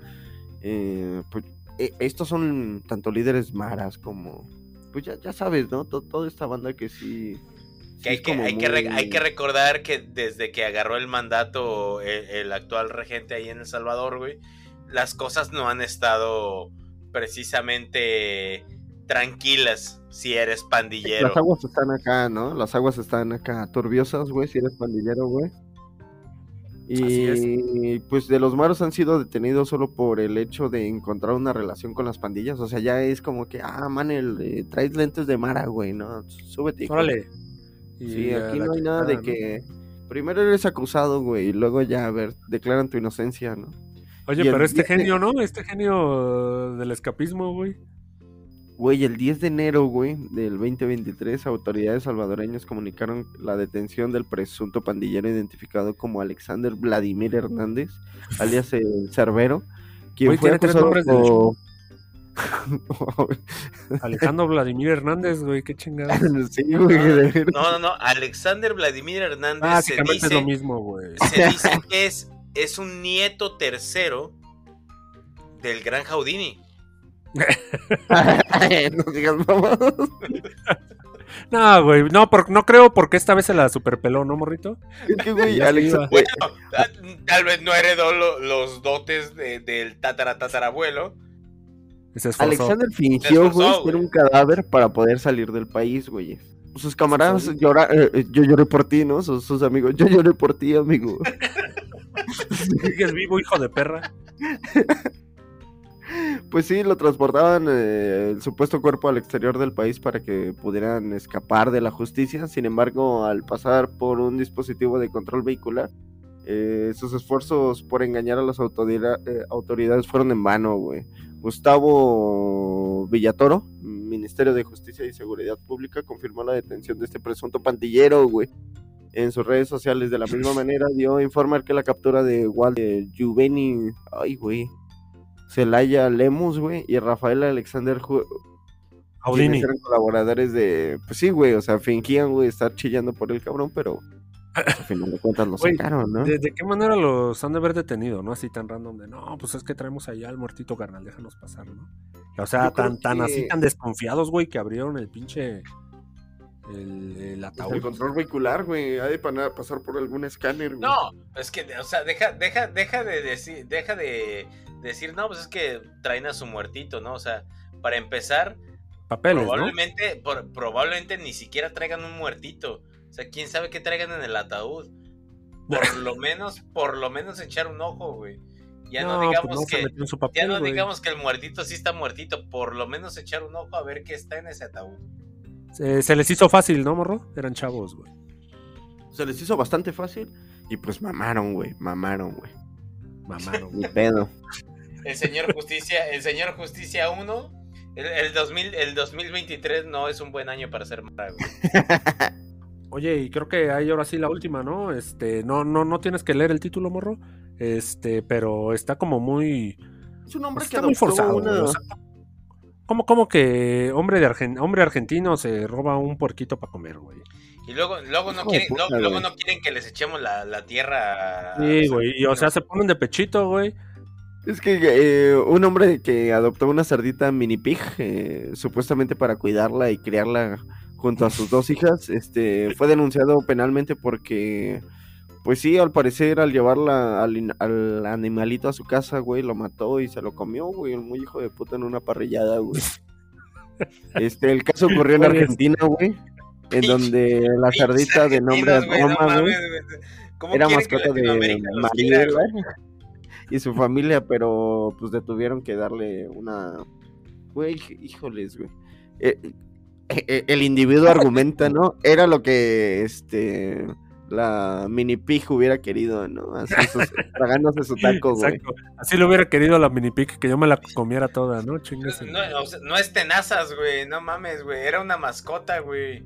Eh, pues, eh, estos son tanto líderes maras como, pues ya, ya sabes, ¿no? To- toda esta banda que sí. sí Que hay, que, hay, que hay recordar que desde que agarró el mandato el, el actual regente ahí en El Salvador, güey, las cosas no han estado precisamente tranquilas si eres pandillero. Las aguas están acá, ¿no? Las aguas están acá turbiosas, güey, si eres pandillero, güey. Y pues de los maros han sido detenidos solo por el hecho de encontrar una relación con las pandillas. O sea, ya es como que, ah, man, el, traes lentes de mara, güey, ¿no? Súbete. Órale. Y Sí, aquí no hay nada de que primero eres acusado, güey, y luego ya, a ver, declaran tu inocencia, ¿no? Oye, y el pero este genio, ¿no? Este genio del escapismo, güey. Güey, el 10 de enero, güey, del 2023, autoridades salvadoreñas comunicaron la detención del presunto pandillero identificado como Alexander Vladimir Hernández, alias el Cerbero, quien Güey, fue tiene tres acusado nombres de por... Alejandro Vladimir Hernández, güey, qué chingada. sí, güey. No, no, no. Alexander Vladimir Hernández se Básicamente es lo dice, mismo, güey. se dice que es, es un nieto tercero del gran Jaudini. No digas mamá. No, güey, no, por- no creo porque esta vez se la superpeló, ¿no, morrito? Es que, güey. Bueno, ah, tal vez no heredó lo- los dotes de- del tatara tatarabuelo. Alexander fingió, esforzó, güey, ser un cadáver para poder salir del país, güey. Sus camaradas Sí. llora, eh, eh, yo lloré por ti, ¿no? Sus, sus amigos, yo lloré por ti, amigo. Sigues vivo, hijo de perra. Pues sí, lo transportaban eh, el supuesto cuerpo al exterior del país para que pudieran escapar de la justicia. Sin embargo, al pasar por un dispositivo de control vehicular, eh, sus esfuerzos por engañar a las autoridad- eh, autoridades fueron en vano, güey. Gustavo Villatoro, Ministerio de Justicia y Seguridad Pública, confirmó la detención de este presunto pandillero, güey. En sus redes sociales, de la misma manera, dio a informar que la captura de Walter Juveni, ay, güey, Celaya Lemus, güey, y Rafael Alexander Audini. eran colaboradores de, pues sí, güey, o sea, fingían, güey, estar chillando por el cabrón, pero al final de cuentas lo sacaron, ¿no? ¿De, de qué manera los han de haber detenido, no? Así tan random de, no, pues es que traemos allá al muertito carnal, déjanos pasar, ¿no? O sea, Yo tan, tan así, tan desconfiados, güey, que abrieron el pinche. El, el Pues, ataúd. el control vehicular, güey, ha de pasar por algún escáner, güey. No, es que, o sea, deja, deja, deja de decir, deja de decir, no, pues es que traen a su muertito, ¿no? O sea, para empezar, Papeles, ¿no? probablemente, por- probablemente ni siquiera traigan un muertito. O sea, quién sabe qué traigan en el ataúd. Por lo menos, por lo menos echar un ojo, güey. Ya no, pues digamos no se que, su ya papel, no güey. digamos que el muertito sí está muertito, por lo menos echar un ojo a ver qué está en ese ataúd. Se, se les hizo fácil, ¿no, morro? Eran chavos, güey. Se les hizo bastante fácil y pues mamaron, güey, mamaron, güey. Mamaron. Ni pedo. El señor Justicia, el señor Justicia 1, el, el 2000, el 2023 no es un buen año para ser güey. Oye, y creo que hay ahora sí la última, ¿no? Este, no, no, no tienes que leer el título, morro. Este, pero está como muy. Es un hombre que Está muy adoptó forzado, una... güey, o sea, ¿Cómo, cómo que hombre de Argen- hombre argentino se roba un puerquito para comer, güey? Y luego, luego no quieren, puta, luego, no quieren que les echemos la, la tierra. a Sí, güey. Y o sea, se ponen de pechito, güey. Es que eh, un hombre que adoptó una cerdita mini pig, eh, supuestamente para cuidarla y criarla junto a sus dos hijas, este, fue denunciado penalmente porque, pues sí, al parecer al llevarla al, animalito a su casa, güey, lo mató y se lo comió, güey, el muy hijo de puta en una parrillada, güey. Este, el caso ocurrió en Argentina, güey, en donde la cerdita de nombre Roma, güey, mames, güey. ¿Cómo era mascota de güey, y su familia, pero pues detuvieron que darle una... Güey, híjoles, güey. Eh, eh, el individuo argumenta, ¿no? Era lo que este la mini pig hubiera querido, ¿no? Así, sus- tragándose su taco, güey. Exacto. Así lo hubiera querido la mini pic, que yo me la comiera toda, ¿no? Chingues. No, o sea, no es tenazas, güey. No mames, güey. Era una mascota, güey.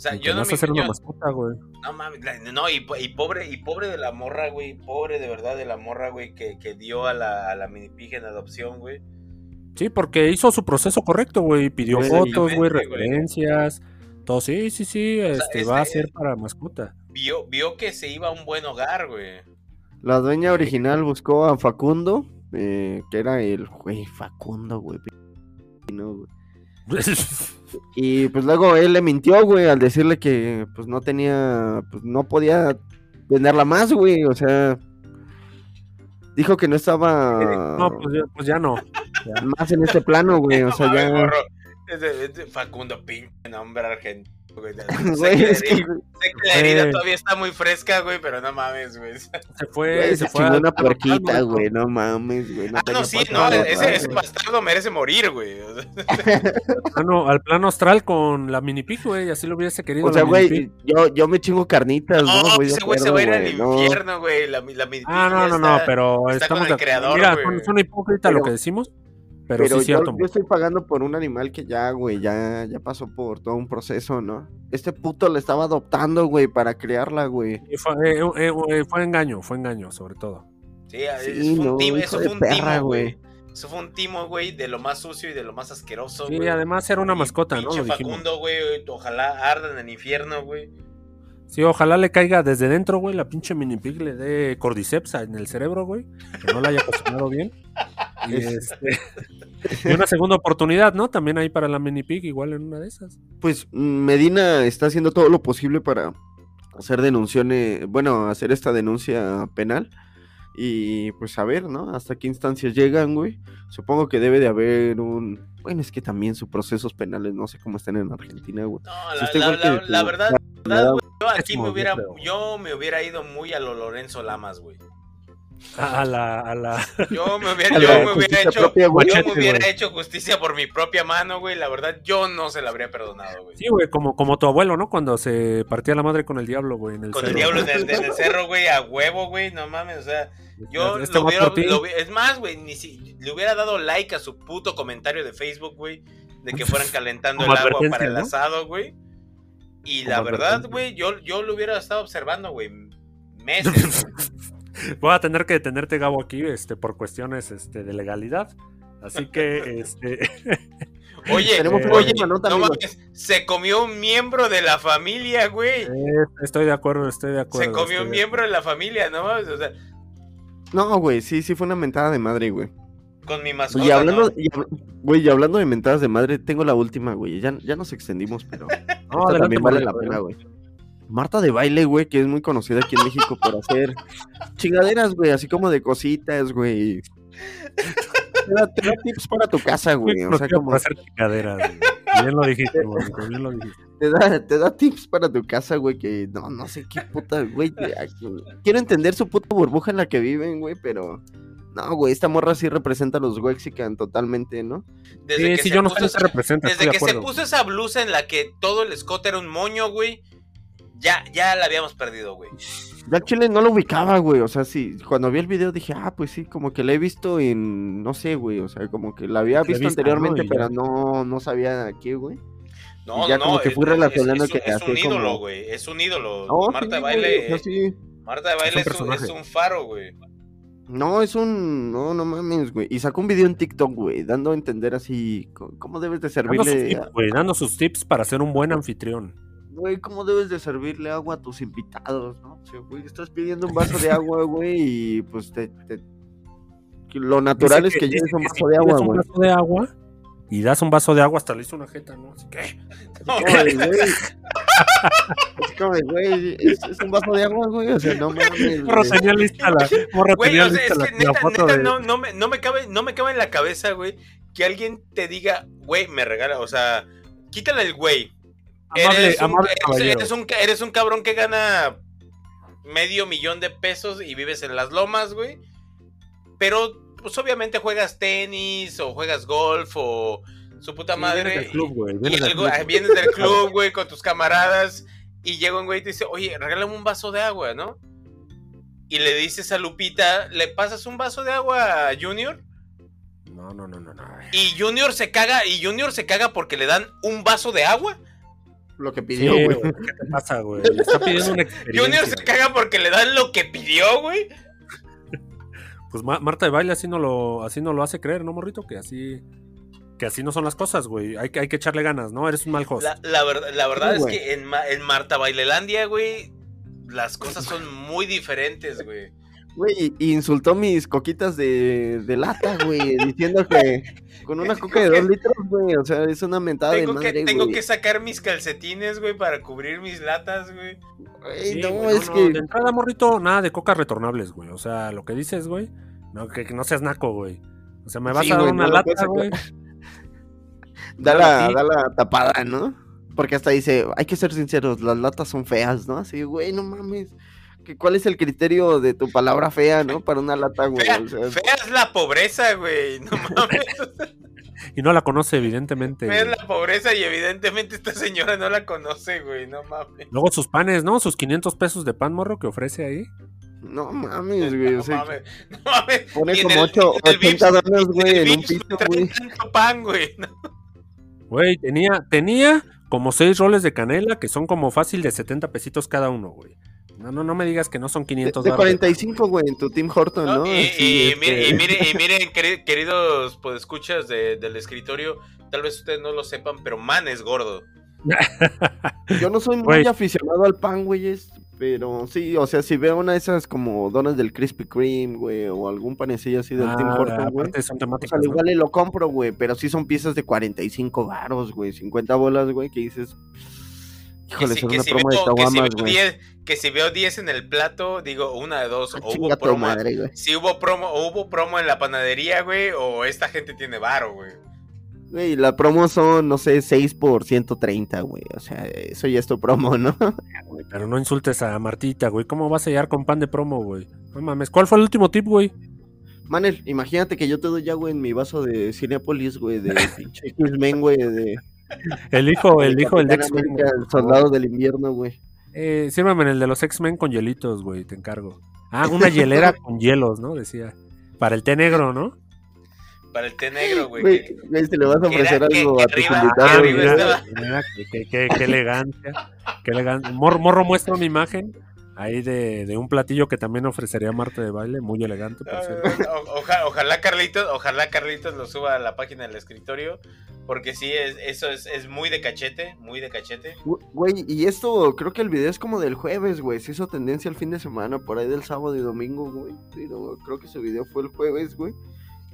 O sea, yo no vas me. a hacer una mascota, güey. no mames. No, y, po- y pobre, y pobre de la morra, güey. Pobre de verdad de la morra, güey, que, que dio a la, a la mini pig en adopción, güey. Sí, porque hizo su proceso correcto, güey. Pidió fotos, güey, referencias. Todo, sí, sí, sí. este, va a ser para mascota. Vio, vio que se iba a un buen hogar, güey. La dueña original buscó a Facundo, eh, que era el güey Facundo, güey. no, güey. Y pues luego él le mintió, güey, al decirle que pues no tenía, pues no podía venderla más, güey, o sea, dijo que no estaba no, pues ya, pues ya no. más en este plano, güey, o sea, ya... Facundo Pinche, nombre argentino. Güey. Sé, Güey, que es que, herida, sé que la herida Güey. todavía está muy fresca, güey, pero no mames, güey. Se güey, fue, se se fue. al- una puerquita, güey. güey, no mames, güey. Ah, tenía no, sí, no, de ese, rata, ese bastardo merece morir, güey. O sea, Al plano, al plano astral con la mini pic, güey. Así lo hubiese querido. O sea, güey, yo, yo me chingo carnitas, ¿no? no, ese güey se va a ir al no. infierno, güey. La, la mini Ah, pig no, no, no, está- pero está con estamos el de- creador, Mira, güey. son, son hipócrita lo que decimos, pero, Pero, sí es yo, cierto. yo estoy pagando por un animal que ya, güey, ya, ya pasó por todo un proceso, ¿no? Este puto le estaba adoptando, güey, para criarla, güey. Y Fue, eh, eh, eh, fue engaño, fue engaño, sobre todo. Sí, Sí, eso fue un timo, eso fue un perra, timo, güey. Eso fue un timo, güey, de lo más sucio y de lo más asqueroso, Sí, güey. además era una Y mascota, ¿no? Facundo, güey, ojalá arda en el infierno, güey. Sí, ojalá le caiga desde dentro, güey, la pinche mini pig le dé cordyceps en el cerebro, güey, que no la haya cocinado bien. Y, Es- este, y una segunda oportunidad, ¿no? También ahí para la mini pig, igual en una de esas. Pues Medina está haciendo todo lo posible para hacer denunciones, bueno, hacer esta denuncia penal. Y pues a ver, ¿no? Hasta qué instancias llegan, güey. Supongo que debe de haber un... Bueno, es que también sus procesos penales, no sé cómo están en Argentina, güey. No, Si la, está la- la- la verdad, la verdad, güey, yo aquí me hubiera, yo me hubiera ido muy a lo Lorenzo Lamas, güey. A la, a la... Yo me hubiera, yo me hecho, propia, güey. yo me hubiera hecho justicia por mi propia mano, güey. La verdad, yo no se la habría perdonado, güey. Sí, güey, como, como tu abuelo, ¿no? Cuando se partía la madre con el diablo, güey, en el Con el diablo en el, en el cerro, güey, a huevo, güey, no mames, o sea, yo Este lo hubiera, lo es más, güey, ni si le hubiera dado like a su puto comentario de Facebook, güey, de que fueran calentando el agua para el ¿no? asado, güey. Y Como la verdad, güey, yo, yo lo hubiera estado observando, güey, meses. Voy a tener que detenerte, Gabo, aquí, este, por cuestiones este, de legalidad. Así que, este, Oye, Tenemos oye, nota, no mames, se comió un miembro de la familia, güey. Eh, estoy de acuerdo, estoy de acuerdo. Se comió un de miembro de la familia, ¿no? mames? O sea, No, güey, sí, sí fue una mentada de madre, güey. con mi mascota, Y hablando, ¿no? y habl- güey, y hablando de mentadas de madre, tengo la última, güey. Ya, ya nos extendimos, pero No, esta adelante, también vale la pena, güey. Marta de baile, güey, que es muy conocida aquí en México por hacer chingaderas, güey, así como de cositas, güey. Te da, te da tips para tu casa, güey. O sea, como hacer chingaderas, güey. Bien lo dijiste, bien lo dijiste. Te da, te da tips para tu casa, güey, que no, no sé qué puta, güey. Quiero entender su puta burbuja en la que viven, güey, pero. No, güey, esta morra sí representa a los Wexican totalmente, ¿no? Desde Sí, que sí, se yo no puso sé qué representa, Desde de que se puso esa blusa en la que todo el escote era un moño, güey, ya, ya la habíamos perdido, güey. Yo al chile no lo ubicaba, güey. O sea, sí, cuando vi el video dije, ah, pues sí, como que la he visto en, no sé, güey. O sea, como que la había visto anteriormente, pero ya. no, no sabía a qué, güey. No, ya no, como no, que es- fui es- relacionando es, que es un ídolo, como- güey, es un ídolo. No, Marta sí, de güey, Baile, sí. Marta de Baile Es un es un, un faro, güey. No, es un, no, no mames, güey. Y sacó un video en TikTok, güey, dando a entender así, cómo debes de Dando sus, servirle, güey, dando sus tips para ser un buen anfitrión. güey, cómo debes de servirle agua a tus invitados, ¿no? O sea, güey, estás pidiendo un vaso de agua, güey, y pues te, te- que Lo natural Dice es que dice lleves un que vaso de agua, pides un güey. vaso de agua y das un vaso de agua, hasta le hizo una jeta, ¿no? Así que. Es como de, güey, es, es un vaso de agua, güey. O sea, no mames. morro tenía lista la, morro Güey, tenía o sea, lista es la, que la neta, foto neta, de... no, no, me, no, me cabe, no me cabe en la cabeza, güey, que alguien te diga, güey, me regala, o sea, quítale el güey. Amable, eres, un, amable eres- eres un, eres un cabrón que gana medio millón de pesos y vives en las lomas, güey. Pero, pues obviamente juegas tenis o juegas golf o su puta Sí, madre. vienes del club, güey, y vienes del algo- club. vienes del club, güey, con tus camaradas. Y llega un güey y te dice, oye, regálame un vaso de agua, ¿no? Y le dices a Lupita, ¿le pasas un vaso de agua a Junior? No, no, no, no, no. Y Junior se caga, y Junior se caga porque le dan un vaso de agua. Lo que pidió, güey. ¿qué te pasa, güey? Le está pidiendo una experiencia. Junior se caga porque le dan lo que pidió, güey. Pues Ma- Marta de baile así no lo, así no lo hace creer, ¿no, morrito? Que así, que así no son las cosas, güey. Hay, que- hay que echarle ganas, ¿no? Eres un mal host. La, la verdad, la verdad Sí, es güey. que en, Ma- en Marta Bailelandia, güey, las cosas son muy diferentes, güey. Güey, insultó mis coquitas de, de lata, güey. Diciendo que con una coca de dos litros, güey. O sea, es una mentada Tengo, de que, madre, tengo güey. que sacar mis calcetines, güey, para cubrir mis latas, güey. Güey, Sí, no, güey, es no, que. De entrada, morrito, nada de cocas retornables, güey. O sea, lo que dices, güey, no, que, que no seas naco, güey. O sea, me vas Sí, a dar una no lata, güey. Da Claro, la, sí. da la tapada, ¿no? Porque hasta dice, hay que ser sinceros, las latas son feas, ¿no? Así, güey, no mames. ¿Qué- ¿Cuál es el criterio de tu palabra fea, no? Para una lata, güey. Fea, O sea, fea es la pobreza, güey. No mames. Y no la conoce, evidentemente. Fea es la pobreza y evidentemente esta señora no la conoce, güey. No mames. Luego sus panes, ¿no? Sus 500 pesos de pan morro que ofrece ahí. no mames, güey. O No sea, mames. No mames. pone como el- 8, en el 80 Vips- dólares, güey, el en un piso, güey. tanto pan, güey. No, Güey, tenía, tenía como seis roles de canela que son como fácil de 70 pesitos cada uno, güey. No, no, no me digas que no son De, 500 de varos 45, güey, en tu Tim Horton, No, ¿no? Y, Así, y, este, mire- y mire- y miren, queri- queridos pues, escuchas de- del escritorio, tal vez ustedes no lo sepan, pero Man es gordo. Yo no soy muy Güey. aficionado al pan, güeyes, pero sí, o sea, si veo una de esas como donas del Krispy Kreme, güey, o algún panecillo así del Tim Ah, Horton, güey. O sea, al ¿no? igual y lo compro, güey, pero sí son piezas de 45 varos, güey, 50 bolas, güey, que dices... Que Híjole, si, que una si promo de veo, que si veo güey. 10 que si veo 10 en el plato, digo una de dos. Ah, O hubo promo, madre, güey. si hubo promo, o hubo promo en la panadería, güey, o esta gente tiene varo, güey. Güey, la promo son, no sé, 6 por 130, güey. O sea, eso ya es tu promo, ¿no? Güey, Pero no insultes a Martita, güey. ¿Cómo vas a sellar con pan de promo, güey? No mames. ¿Cuál fue el último tip, güey? Manel, imagínate que yo te doy ya, güey, en mi vaso de Cinepolis, güey, de pinche X-Men, güey, de... El hijo, el hijo del X-Men. El soldado del invierno, güey. Eh, sírvame en el de los X-Men con hielitos, güey, te encargo. Ah, una hielera con hielos, ¿no? Decía. Para el té negro, ¿no? Para el té negro, güey. Güey, si le vas a ofrecer algo que a tus invitados, Ah, qué, qué- qué- qué elegancia. Qué elegancia. Mor- Morro muestra una imagen ahí de, de un platillo que también ofrecería Marta de baile, muy elegante, por cierto. O- oja- ojalá Carlitos, ojalá Carlitos lo suba a la página del escritorio, Porque sí, es, eso es, es muy de cachete, muy de cachete. Güey, y esto, creo que el video es como del jueves, güey. Se hizo tendencia el fin de semana, por ahí del sábado y domingo, güey. Pero creo que ese video fue el jueves, güey.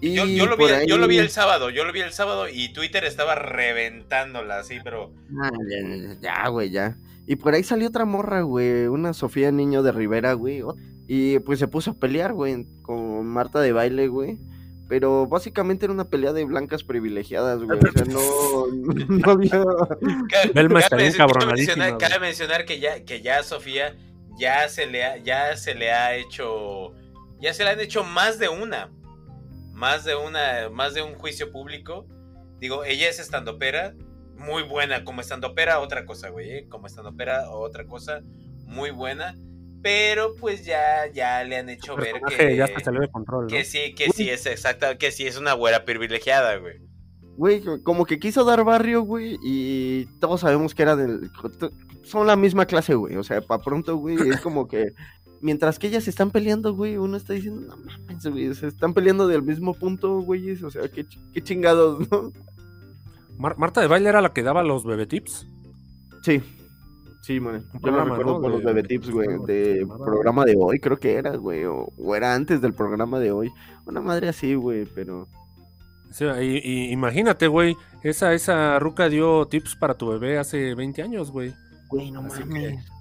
Y yo, yo, lo vi, yo lo vi el sábado, yo lo vi el sábado y Twitter estaba reventándola así, pero... Ah, ya, güey, ya. Y por ahí salió otra morra, güey, una Sofía Niño de Rivera, güey. Y pues se puso a pelear, güey, con Marta de baile, güey. Pero básicamente era una pelea de blancas privilegiadas, güey. O sea, no, no había. Belma está bien cabronadísima. Cabe mencionar que ya, que ya Sofía ya se le ha, ya se le ha hecho. Ya se le han hecho más de una. Más de una. Más de un juicio público. Digo, ella es estandopera. Muy buena. Como estandopera, otra cosa, güey. ¿eh? Como estandopera, otra cosa. Muy buena pero pues ya, ya le han hecho ver que ya salió de control, que sí, que sí es exacta, que sí es una güera privilegiada, güey. Güey, como que quiso dar barrio, güey, y todos sabemos que era del son la misma clase, güey, o sea, para pronto, güey, es como que mientras que ellas se están peleando, güey, uno está diciendo, no mames, güey, se están peleando del mismo punto, güey, o sea, qué, qué chingados, ¿no? Marta de Baile era la que daba los bebé tips. Sí. Sí, man. Yo lo recuerdo por los bebé tips, güey, de programa de hoy, creo que era, güey, o, era antes del programa de hoy. Una madre así, güey, pero... y, imagínate, güey, esa, esa ruca dio tips para tu bebé hace 20 años, güey. Güey, no mames.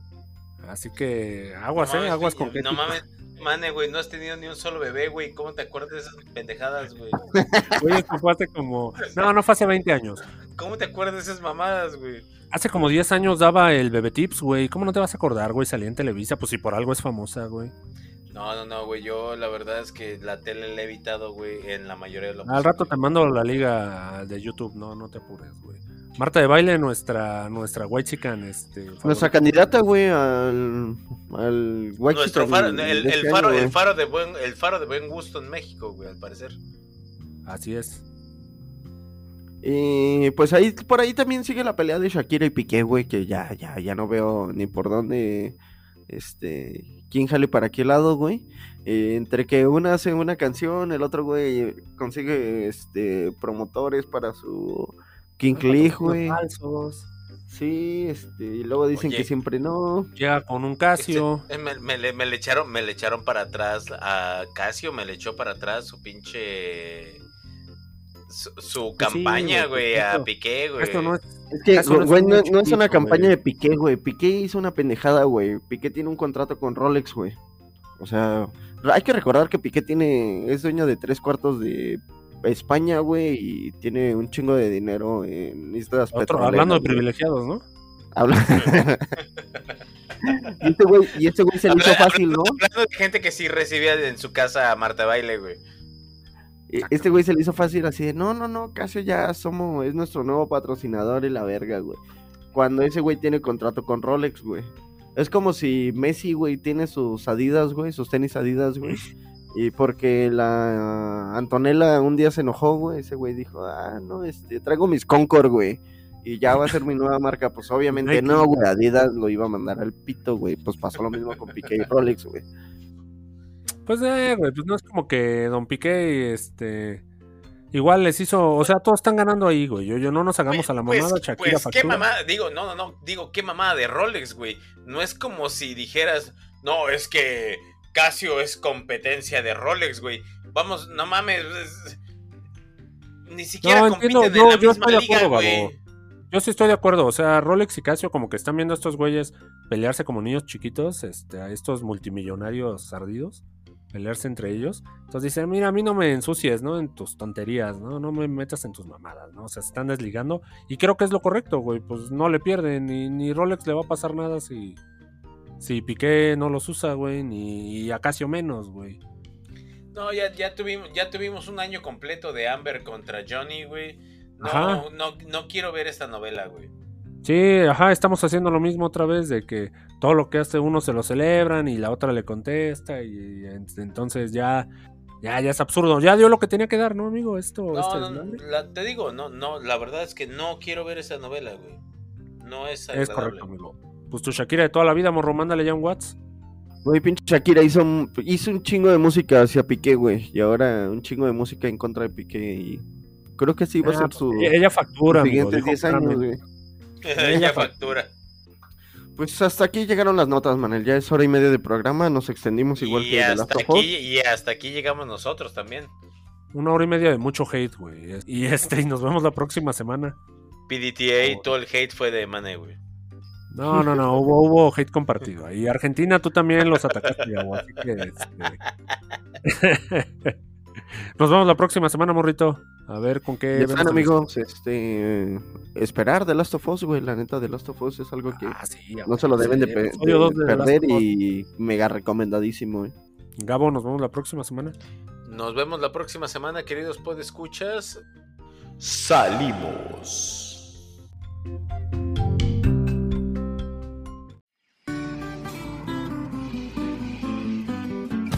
Así que aguas, eh, aguas con que... No mames, Mane, güey, no has tenido ni un solo bebé, güey. ¿Cómo te acuerdas de esas pendejadas, güey? Güey, esto fue hace como. No, no fue hace 20 años. ¿Cómo te acuerdas de esas mamadas, güey? Hace como 10 años daba el Bebé Tips, güey. ¿Cómo no te vas a acordar, güey? Salía en Televisa, pues si por algo es famosa, güey. No, no, no, güey. Yo la verdad es que la tele la he evitado, güey, en la mayoría de los. Al rato te mando la liga de YouTube, no, no te apures, güey. Marta de baile, nuestra, nuestra white chican, este. Nuestra candidata, güey, al, al white Nuestro faro, el, el, este faro, el faro de buen, el faro de buen gusto en México, güey, al parecer. Así es. Y pues ahí, por ahí también sigue la pelea de Shakira y Piqué, güey, que ya, ya, ya no veo ni por dónde, este, quién jale para qué lado, güey. Eh, entre que una hace una canción, el otro, güey, consigue, este, promotores para su King Lee, güey. Sí, este, y luego dicen que siempre no. Ya con un Casio. Este, eh, me, le, me, le, echaron, me le echaron para atrás a Casio, me le echó para atrás su pinche su, campaña, güey, a Piqué, güey. Esto no es, es que, güey, no, no, es una campaña de Piqué, güey. Piqué hizo una pendejada, güey. Piqué tiene un contrato con Rolex, güey. O sea, hay que recordar que Piqué tiene, es dueño de tres cuartos de España, güey, y tiene un chingo de dinero en islas Otro, Hablando de privilegiados, ¿no? Habla... y este güey, y este güey se le hizo fácil, ¿no? Hablando de gente que sí recibía en su casa a Marta Baile, güey. Este güey se le hizo fácil así de, no, no, no, Casio ya somos, es nuestro nuevo patrocinador y la verga, güey. Cuando ese güey tiene contrato con Rolex, güey. Es como si Messi, güey, tiene sus Adidas, güey, sus tenis Adidas, güey. Y porque la Antonella un día se enojó, güey, ese güey dijo, ah, no, este, traigo mis Concord, güey. Y ya va a ser mi nueva marca, pues obviamente no, güey, Adidas lo iba a mandar al pito, güey. Pues pasó lo mismo con Piqué y Rolex, güey. Pues, eh, güey, pues no es como que Don Piqué, este. Igual les hizo, o sea, todos están ganando ahí, güey. Yo, yo no nos hagamos a la mamada, pues, Shakira pues, qué mamada, digo, no, no, no, digo, qué mamada de Rolex, güey. No es como si dijeras, no, es que Casio es competencia de Rolex, güey. Vamos, no mames. Ni siquiera no, compiten en la misma liga, güey. Yo sí estoy de acuerdo, o sea, Rolex y Casio como que están viendo a estos güeyes pelearse como niños chiquitos, este, a estos multimillonarios ardidos pelearse entre ellos. Entonces dicen, mira, a mí no me ensucies, ¿no? En tus tonterías, ¿no? No me metas en tus mamadas, ¿no? O sea, se están desligando. Y creo que es lo correcto, güey. Pues no le pierden, ni, ni Rolex le va a pasar nada si, si Piqué no los usa, güey, ni Acacio menos, güey. No, ya, ya, tuvimos, ya tuvimos un año completo de Amber contra Johnny, güey. No, no, no quiero ver esta novela, güey. Sí, ajá, estamos haciendo lo mismo otra vez de que todo lo que hace uno se lo celebran y la otra le contesta y, entonces ya ya ya es absurdo. Ya dio lo que tenía que dar, ¿no, amigo? Esto No, no, te digo, no no, la verdad es que no quiero ver esa novela, güey. No es agradable. Es correcto, amigo. Pues tu Shakira de toda la vida, morro, mándale ya un WhatsApp. Güey, pinche Shakira hizo, hizo un chingo de música hacia Piqué, güey. Y ahora un chingo de música en contra de Piqué y Creo que sí va a Ah, ser su Ella factura, siguientes dijo, 10 años, güey. Ella factura. Pues hasta aquí llegaron las notas, Manel. Ya es hora y media de programa. Nos extendimos igual y que Last hasta of Us. aquí y hasta aquí llegamos nosotros también. Una hora y media de mucho hate, güey. Y este, y nos vemos la próxima semana. PDTA, todo el hate fue de Mane, güey. No, no, no, hubo, hubo hate compartido. Y Argentina, tú también los atacaste, Gabo, así que, este, Nos vemos la próxima semana, morrito. A ver con qué. Ya el- amigos, este, esperar The Last of Us, güey. La neta, The Last of Us es algo que Ah, sí, no se lo deben de, sí, pe- de dos de Last perder y mega recomendadísimo, güey. Gabo, nos vemos la próxima semana. Nos vemos la próxima semana, queridos podescuchas. Salimos.